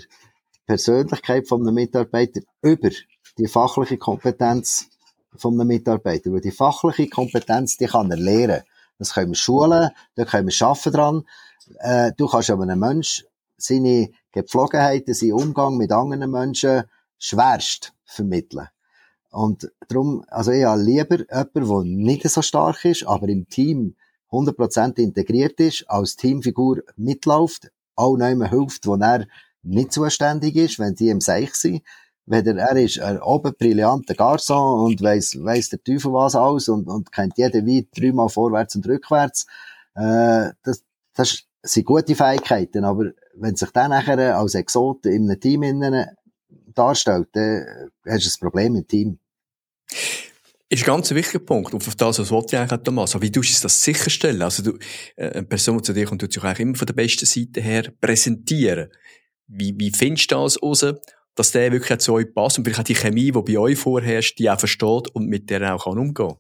Persönlichkeit von einem Mitarbeiter über die fachliche Kompetenz von einem Mitarbeiter. Weil die fachliche Kompetenz, die kann er lernen. Das können wir schulen, da können wir arbeiten dran. Äh, du kannst aber einem Menschen seine Gepflogenheiten, seinen Umgang mit anderen Menschen schwerst vermitteln. Und darum, also ich habe lieber jemanden, der nicht so stark ist, aber im Team 100% integriert ist, als Teamfigur mitläuft, auch nicht hilft, wo er nicht zuständig ist, wenn die im Seich sind. Wenn er, ist ein oben brillanter Garçon und weiss, weiss der Teufel was aus und, und kennt jeden Wein dreimal vorwärts und rückwärts. Äh, das, das sind gute Fähigkeiten, aber wenn sich der nachher als Exot in einem Team innen darstellt, dann hast du ein Problem im Team. Ist ein ganz wichtiger Punkt. Und auf das, was wollte ich eigentlich, Thomas. Aber wie tust du das sicherstellen? Also du, äh, eine Person zu dir kommt, tut sich eigentlich immer von der besten Seite her präsentieren. Wie, wie findest du das raus, dass der wirklich zu euch passt und vielleicht auch die Chemie, die bei euch vorherrscht, die auch versteht und mit der auch kann umgehen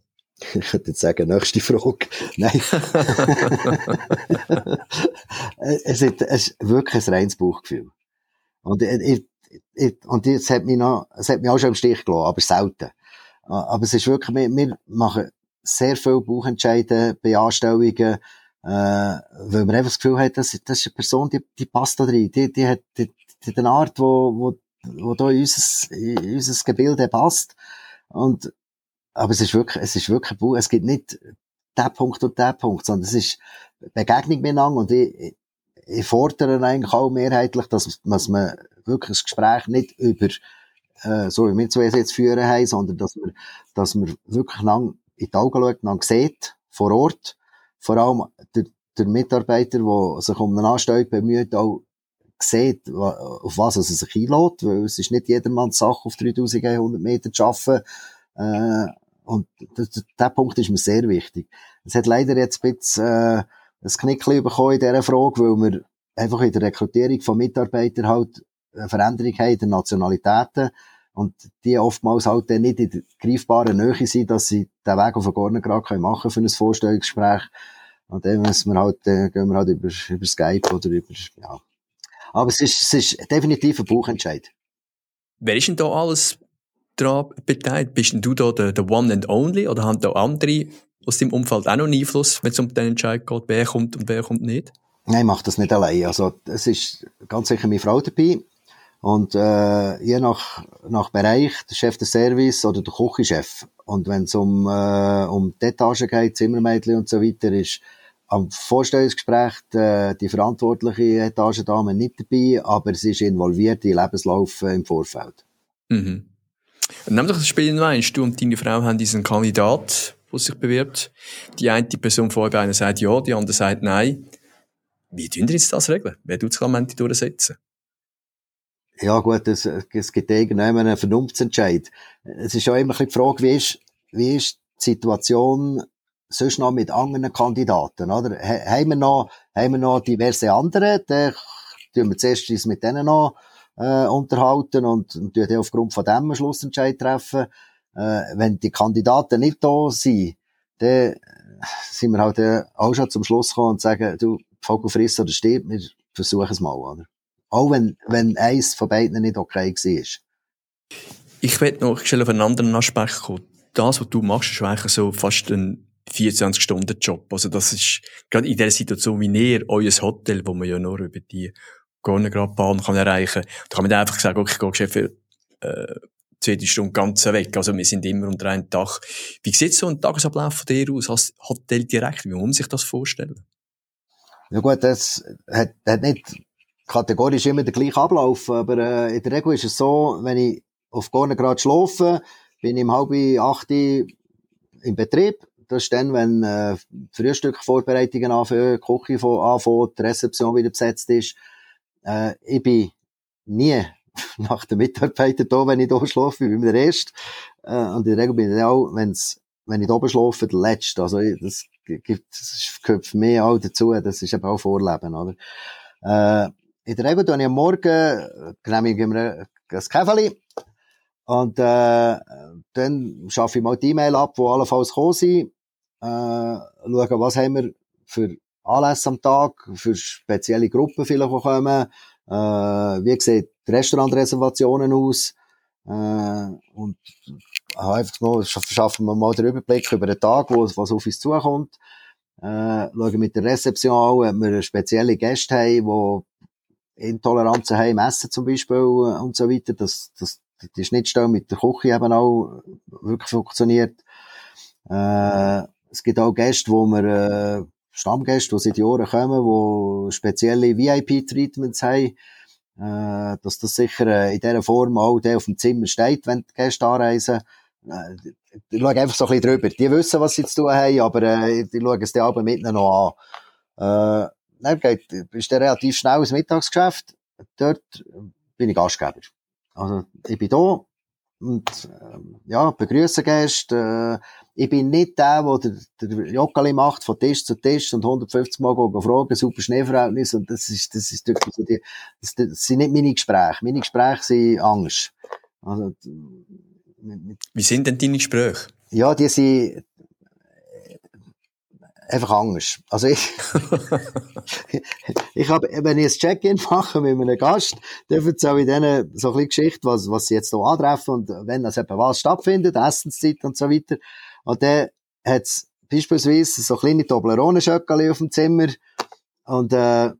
Ich könnte jetzt sagen, nächste Frage. Nein. es, ist, es ist wirklich ein reines Bauchgefühl. Und, ich, ich, und es hat mich noch, es hat mich auch schon im Stich gelassen, aber selten. Ah, aber es ist wirklich, wir, wir machen sehr viel Bauchentscheide bei Anstellungen, äh, weil man einfach das Gefühl hat, das, das ist eine Person, die, die passt da rein. Die, die hat die, die, eine Art, wo, wo, wo da in unser, in unser Gebilde passt. Und, aber es ist wirklich, es ist wirklich. Es gibt nicht der Punkt und der Punkt, sondern es ist Begegnung miteinander und ich, ich fordere eigentlich auch mehrheitlich, dass, dass man wirklich das Gespräch nicht über äh, so wie wir zwei jetzt führen haben, sondern dass wir, dass wir wirklich lang in die Augen schaut, lang sieht, vor Ort, vor allem der, der Mitarbeiter, der sich um eine Anstellung bemüht, auch sieht, auf was er sich einlädt, weil es ist nicht jedermanns Sache, auf 3100 Meter zu arbeiten, äh, und der Punkt ist mir sehr wichtig. Es hat leider jetzt ein bisschen, äh, ein Knickchen bekommen in dieser Frage, weil wir einfach in der Rekrutierung von Mitarbeitern halt eine Veränderung haben in den Nationalitäten und die oftmals halt dann nicht in der greifbaren Nähe sind, dass sie den Weg auf den Gorner gerade machen für ein Vorstellungsgespräch. Und dann müssen wir halt, äh, gehen wir halt über, über Skype oder über, ja. Aber es ist, es ist definitiv ein Buchentscheid. Wer ist denn da alles daran beteiligt? Bist denn du da der, der One and Only oder haben da andere aus dem Umfeld auch noch einen Einfluss, wenn es um den Entscheid geht, wer kommt und wer kommt nicht? Nein, ich mache das nicht allein. Also, es ist ganz sicher meine Frau dabei. Und äh, je nach, nach Bereich, der Chef des Service oder der Küchenchef. Und wenn es um, äh, um die Etage geht, Zimmermädchen und so weiter, ist am Vorstellungsgespräch die, die verantwortliche Etagedame nicht dabei, aber sie ist involviert in Lebenslauf im Vorfeld. Mhm. Nimm doch das Spiel in Du und deine Frau haben diesen Kandidat, der sich bewirbt. Die eine Person vor einer sagt ja, die andere sagt nein. Wie tun wir jetzt das regeln? Wer tut das Parlament durchsetzen? Ja, gut, es, es gibt irgendwann einen Vernunftsentscheid. Es ist ja immer die Frage, wie ist, wie ist die Situation sonst noch mit anderen Kandidaten, oder? Haben wir noch, haben wir noch diverse andere, dann tun wir zuerst uns mit denen noch, äh, unterhalten und, und dann aufgrund von dem einen Schlussentscheid treffen. Äh, wenn die Kandidaten nicht da sind, dann sind wir halt äh, auch schon zum Schluss gekommen und sagen, du, Vogel frisst oder stirbt, wir versuchen es mal, oder? Auch wenn, wenn eins von beiden nicht okay war. Ich werde noch schnell auf einen anderen Aspekt kommen. Das, was du machst, ist eigentlich so fast ein 24-Stunden-Job. Also das ist, gerade in der Situation wie näher euer Hotel, wo man ja nur über die Gornergrad-Bahn kann erreichen kann, da kann man einfach sagen, okay, ich gehe für, äh, zwei Stunden ganz weg. Also wir sind immer unter einem Dach. Wie sieht so ein Tagesablauf von dir aus als Hoteldirektor? Wie muss man sich das vorstellen? Ja gut, das hat, hat nicht kategorisch immer der gleiche Ablauf, aber äh, in der Regel ist es so, wenn ich auf Gornergrad schlafe, bin ich um halb acht im Betrieb. Das ist dann, wenn äh, Frühstückvorbereitungen anfangen, Küche anfangen, die Rezeption wieder besetzt ist. Äh, ich bin nie nach den Mitarbeitern da, wenn ich da schlafe, ich bin der Erste. Äh, und in der Regel bin ich auch, wenn's, wenn ich da oben schlafe, der Letzte. Also, das gibt, das gehört für mich auch dazu, das ist eben auch Vorleben, oder? Äh, in der Regel tue ich am Morgen, genehmige mir ein Käferli, und, äh, dann schaffe ich mal die E-Mail ab, wo allenfalls gekommen sind, äh, schauen, was haben wir für Anlässe am Tag, für spezielle Gruppen vielleicht, die kommen, äh, wie sieht die Restaurantreservationen aus, äh, und einfach mal, schaffen wir mal den Überblick über den Tag, wo, was auf uns zukommt, äh, schauen mit der Rezeption an, ob wir spezielle Gäste haben, die Intoleranzen haben, Essen zum Beispiel und so weiter, dass, dass die Schnittstelle mit der Küche eben auch wirklich funktioniert. Äh, es gibt auch Gäste, wo wir, äh, Stammgäste, die seit Jahren kommen, die spezielle VIP-Treatments haben, äh, dass das sicher äh, in dieser Form auch der auf dem Zimmer steht, wenn die Gäste anreisen. Äh, ich schaue einfach so ein bisschen drüber. Die wissen, was sie zu tun haben, aber äh, die schauen es dann aber mit noch an. Äh, dann geht, ist der relativ schnell ins Mittagsgeschäft. Dort bin ich Gastgeber. Also, ich bin da und, äh, ja, begrüße Gäste. Äh, ich bin nicht der, der, der Jockeli macht von Tisch zu Tisch und 150 Mal gehen fragen, super Schneeverhältnis und das ist, das ist wirklich so die, das, das sind nicht meine Gespräche. Meine Gespräche sind Angst. Also, Wie sind denn deine Gespräche? Ja, die sind, einfach anders. Also ich, ich habe, wenn ich ein Check-in mache mit einem Gast, dann erzähle ich denen so ein bisschen Geschichte, was, was sie jetzt hier antreffen und wenn das eben was stattfindet, Essenszeit und so weiter. Und dann hat's beispielsweise so kleine Toblerone-Schöckchen auf dem Zimmer und, äh,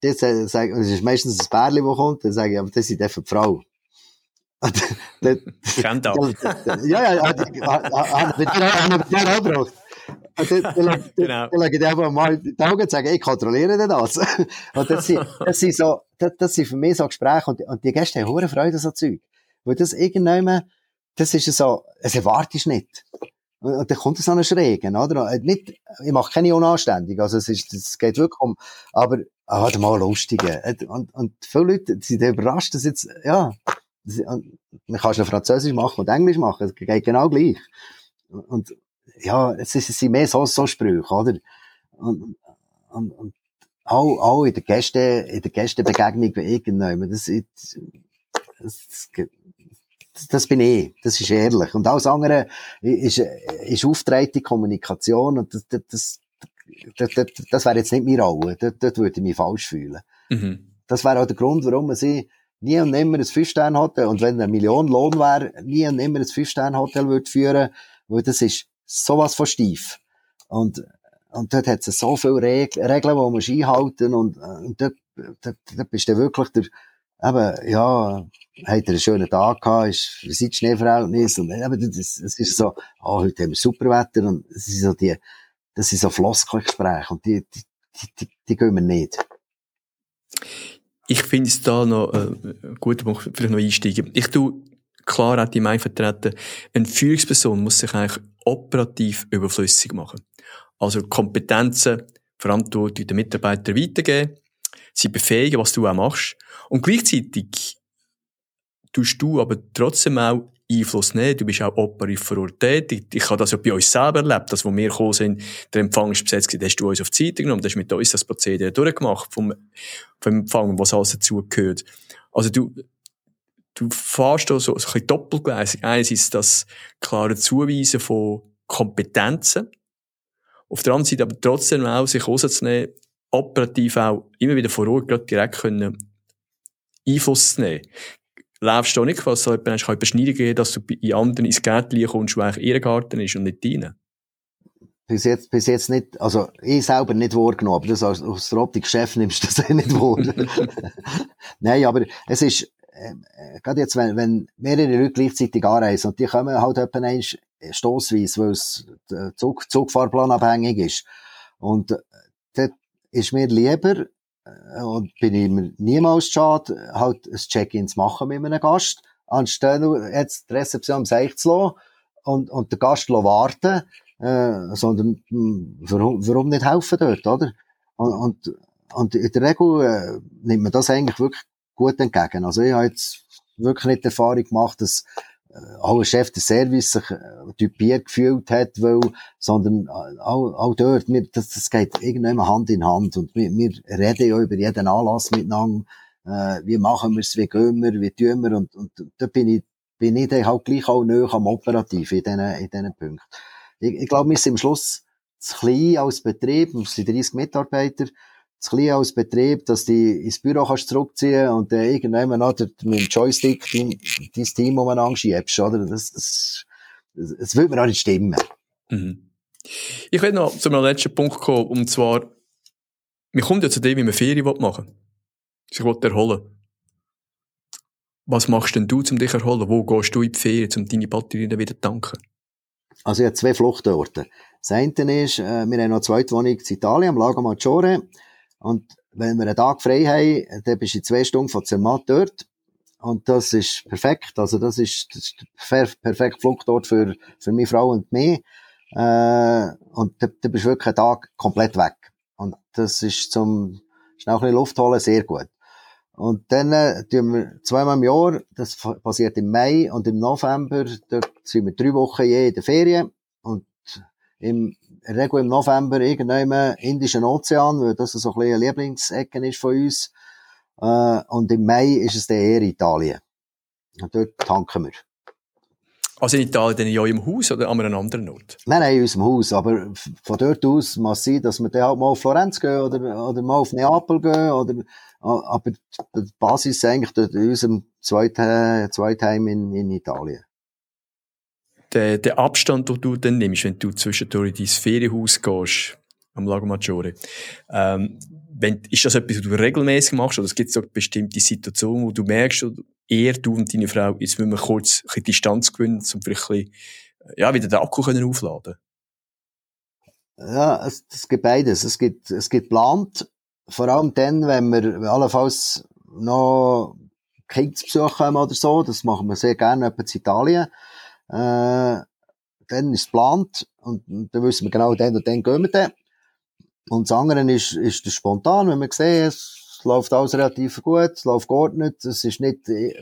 das, sag, das ist meistens ein Bärli, das kommt, dann sage ich, aber das ist einfach die Frau. Kennt auch. Ja, ja, hat, hat, hat, hat, hat, hat, hat, auch gebracht. Und dann, dann, genau. dann ich einfach mal die Augen und sage, ich kontrolliere das. und das sind, das sind so, das, das sind für mich so Gespräche und, und die Gäste haben hohe Freude an so Zeug. Weil das irgendwann, das ist so, es erwartest nicht. Und, und dann kommt so eine Schrägen, oder? Nicht, ich mache keine Unanständigung, also es ist, es geht wirklich um, aber, ah, warte mal, lustige. Und, und viele Leute sind überrascht, dass jetzt, ja, man kann es noch Französisch machen und Englisch machen, es geht genau gleich. Und, ja, es, ist, es sind mehr so, so Sprüche, oder? Und, und, und auch, auch in der Gäste, in der Gästebegegnung irgendjemand, das, das, das, das bin ich, das ist ehrlich. Und alles andere ist, ist auftretende Kommunikation und das, das, das, das, das wäre jetzt nicht meine Rolle. Dort, dort würde ich mich falsch fühlen. Mhm. Das wäre auch der Grund, warum man sie nie und nimmer ein Fünf-Sterne-Hotel, und wenn eine Million Lohn wäre, nie und nimmer ein Fünf-Sterne-Hotel würde führen, weil das ist sowas von steif. Und, und dort hat es so viele Regeln, Regeln, die man einhalten und, und dort, dort, dort bist du wirklich der, eben, ja, hat er einen schönen Tag gehabt, ist, wie sieht Schneeverhältnis und eben, das, das ist so, ah, oh, heute haben wir super Wetter und das sind so die, das sind so Floskelgespräche und die, die, die, die, die gehen wir nicht. Ich finde es da noch äh, gut, vielleicht noch einsteigen. Ich tu klar auch die Meinung vertreten, eine Führungsperson muss sich eigentlich operativ überflüssig machen. Also Kompetenzen, Verantwortung den Mitarbeitern weitergeben, sie befähigen, was du auch machst. Und gleichzeitig tust du aber trotzdem auch Einfluss nehmen. Du bist auch operativ tätig. Ich habe das ja bei uns selber erlebt, dass, wo wir gekommen sind, der Empfang ist besetzt, da hast du uns auf die Seite genommen, da hast mit uns das Prozedere durchgemacht vom, vom Empfang, was alles dazugehört. Also du, du fährst da so, so ein bisschen doppelgleisig. Einerseits das klare Zuweisen von Kompetenzen, auf der anderen Seite aber trotzdem auch sich rauszunehmen, operativ auch immer wieder vor Ort gerade direkt können Einfluss zu nehmen. Läufst du auch nicht, was so jemand kann Überschneidung geben, dass du in anderen ins Gärtchen kommst, wo eigentlich ihr Garten ist und nicht deiner? bis jetzt, bis jetzt nicht, also ich selber nicht wahrgenommen, aber das als der Optik-Chef nimmst du das nicht wahr. Nein, aber es ist, äh, gerade jetzt, wenn, wenn mehrere Leute gleichzeitig anreisen und die kommen halt etwa einmal stossweise, weil es der Zug, Zugfahrplan abhängig ist. Und äh, dort ist mir lieber, äh, und bin ich mir niemals schade, halt ein Check-in zu machen mit einem Gast, anstatt jetzt die Rezeption um sich zu lassen und, und den Gast warten äh, sondern hm, warum, warum nicht helfen dort, oder? Und, und, und in der Regel äh, nimmt man das eigentlich wirklich gut entgegen. Also ich habe jetzt wirklich nicht die Erfahrung gemacht, dass äh, ein Chef des Service sich äh, typiert gefühlt hat, weil, sondern äh, auch, auch dort, wir, das, das geht irgendwann Hand in Hand und wir, wir reden ja über jeden Anlass miteinander, äh, wie machen wir es, wie gehen wir, wie tun wir und, und da bin ich, bin ich dann halt gleich auch näher am Operativ in diesen, in diesen Punkten. Ich, ich glaube, wir sind am Schluss zu klein als Betrieb, wir sind 30 Mitarbeiter, zu klein als Betrieb, dass du ins Büro kannst zurückziehen und dann irgendwann noch mit dem Joystick dein, dein Team umeinander schiebst, oder? Das, das, das, das würde mir auch nicht stimmen. Mhm. Ich will noch zu einem letzten Punkt kommen, und zwar, wir kommen ja zu dem, wie man Ferien machen will. Ich will erholen. Was machst denn du, um dich zu erholen? Wo gehst du in die Ferien, um deine Batterien wieder zu tanken? Also ich habe zwei Fluchtorte. Das eine ist, äh, wir haben noch eine zweite Wohnung in Italien, am Lago Maggiore. Und wenn wir einen Tag frei haben, dann bist du in zwei Stunden von Zermatt dort. Und das ist perfekt. Also das ist, das ist der perfekte Fluchtort für, für meine Frau und mich. Äh, und da, da bist du wirklich einen Tag komplett weg. Und das ist zum schnell ein bisschen Luft holen sehr gut. Und dann äh, tun wir zweimal im Jahr, das passiert im Mai und im November, dort sind wir drei Wochen je in der Ferien. Und im Regel im November irgendwann im Indischen Ozean, weil das so ein bisschen eine Lieblingsecke ist von uns. Äh, und im Mai ist es dann eher Italien. Und dort tanken wir. Also in Italien dann ja im Haus oder an einem anderen Ort? Nein, nein, in unserem Haus. Aber von dort aus muss es sein, dass wir dann halt mal auf Florenz gehen oder, oder mal auf Neapel gehen oder aber die Basis ist eigentlich in unserem zweiten, Zweitheim in, in Italien. Der, der Abstand, den du dann nimmst, wenn du zwischendurch in dein Ferienhaus gehst, am Lago Maggiore, ähm, wenn, ist das etwas, was du regelmäßig machst, oder es gibt so bestimmte Situationen, wo du merkst, eher du und deine Frau, jetzt müssen wir kurz ein bisschen Distanz gewinnen, um vielleicht ein bisschen, ja, wieder den Akku können aufladen? Ja, es, es gibt beides. Es gibt, es gibt plant vor allem dann, wenn wir allenfalls noch Kinder zu Besuch kommen oder so, das machen wir sehr gerne etwa in Italien, äh, dann ist es geplant und, dann wissen wir genau, dann und dann gehen wir dann. Und das andere ist, ist das spontan, wenn wir sehen, es läuft alles relativ gut, es läuft geordnet, es ist nicht äh,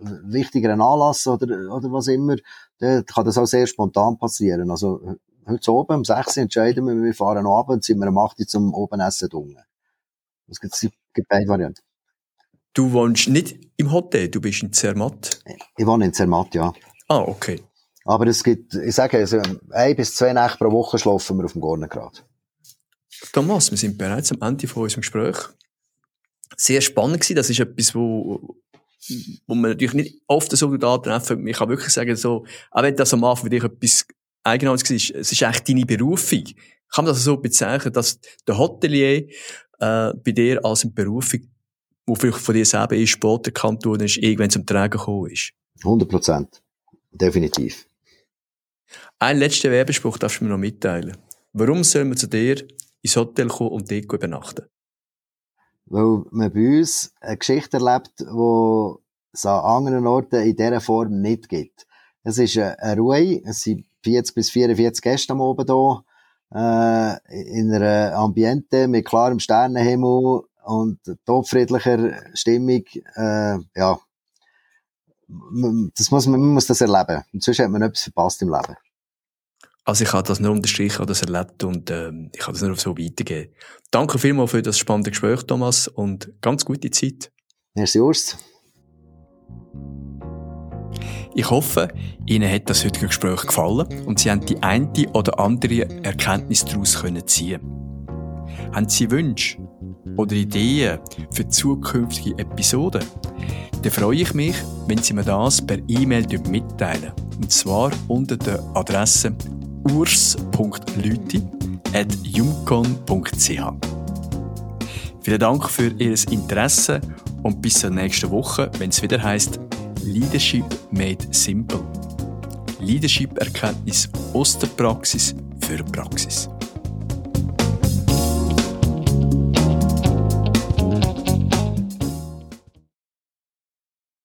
wichtiger ein Anlass oder, oder was immer, dann kann das auch sehr spontan passieren. Also heute oben um 6 Uhr entscheiden wir, wir fahren noch ab und sind wir am 8 Uhr zum Obenessen drungen. Es gibt, es gibt beide Varianten. Du wohnst nicht im Hotel, du bist in Zermatt? Ich wohne in Zermatt, ja. Ah, okay. Aber es gibt, ich sage, also ein bis zwei Nächte pro Woche schlafen wir auf dem Gornengrad. Thomas, wir sind bereits am Ende von unserem Gespräch. Sehr spannend gewesen. Das ist etwas, wo, wo man natürlich nicht oft so da treffen. Ich kann wirklich sagen, so, auch wenn das am Anfang für dich etwas Eigenartiges war, es ist echt deine Berufung. Kann man das so bezeichnen, dass der Hotelier äh, bei dir als eine Berufung, die vielleicht von dir selber ist, später erkannt ist, irgendwann zum Tragen gekommen ist? 100 Prozent. Definitiv. Ein letzter Werbespruch darfst du mir noch mitteilen. Warum soll man zu dir ins Hotel kommen und dort übernachten? Weil man bei uns eine Geschichte erlebt, die es an anderen Orten in dieser Form nicht gibt. Es ist eine Ruhe, es sind 40 bis 44 Gäste am Oben hier äh, in einer Ambiente mit klarem Sternenhimmel und todfriedlicher Stimmung, äh, ja, das muss man, man muss das erleben. Und sonst hat man etwas verpasst im Leben. Also ich habe das nur unterstrichen, ich habe das erlebt und ähm, ich habe das nur so weitergeben. Danke vielmals für das spannende Gespräch, Thomas, und ganz gute Zeit. Merci, Urs. Ich hoffe, Ihnen hat das heutige Gespräch gefallen und Sie haben die eine oder andere Erkenntnis daraus ziehen Haben Sie Wünsche oder Ideen für zukünftige Episoden? Dann freue ich mich, wenn Sie mir das per E-Mail mitteilen. Und zwar unter der Adresse urs.lüti.jumcon.ch. Vielen Dank für Ihr Interesse und bis zur nächsten Woche, wenn es wieder heißt Leadership Made Simple. Leadership-Erkenntnis aus der Praxis für Praxis.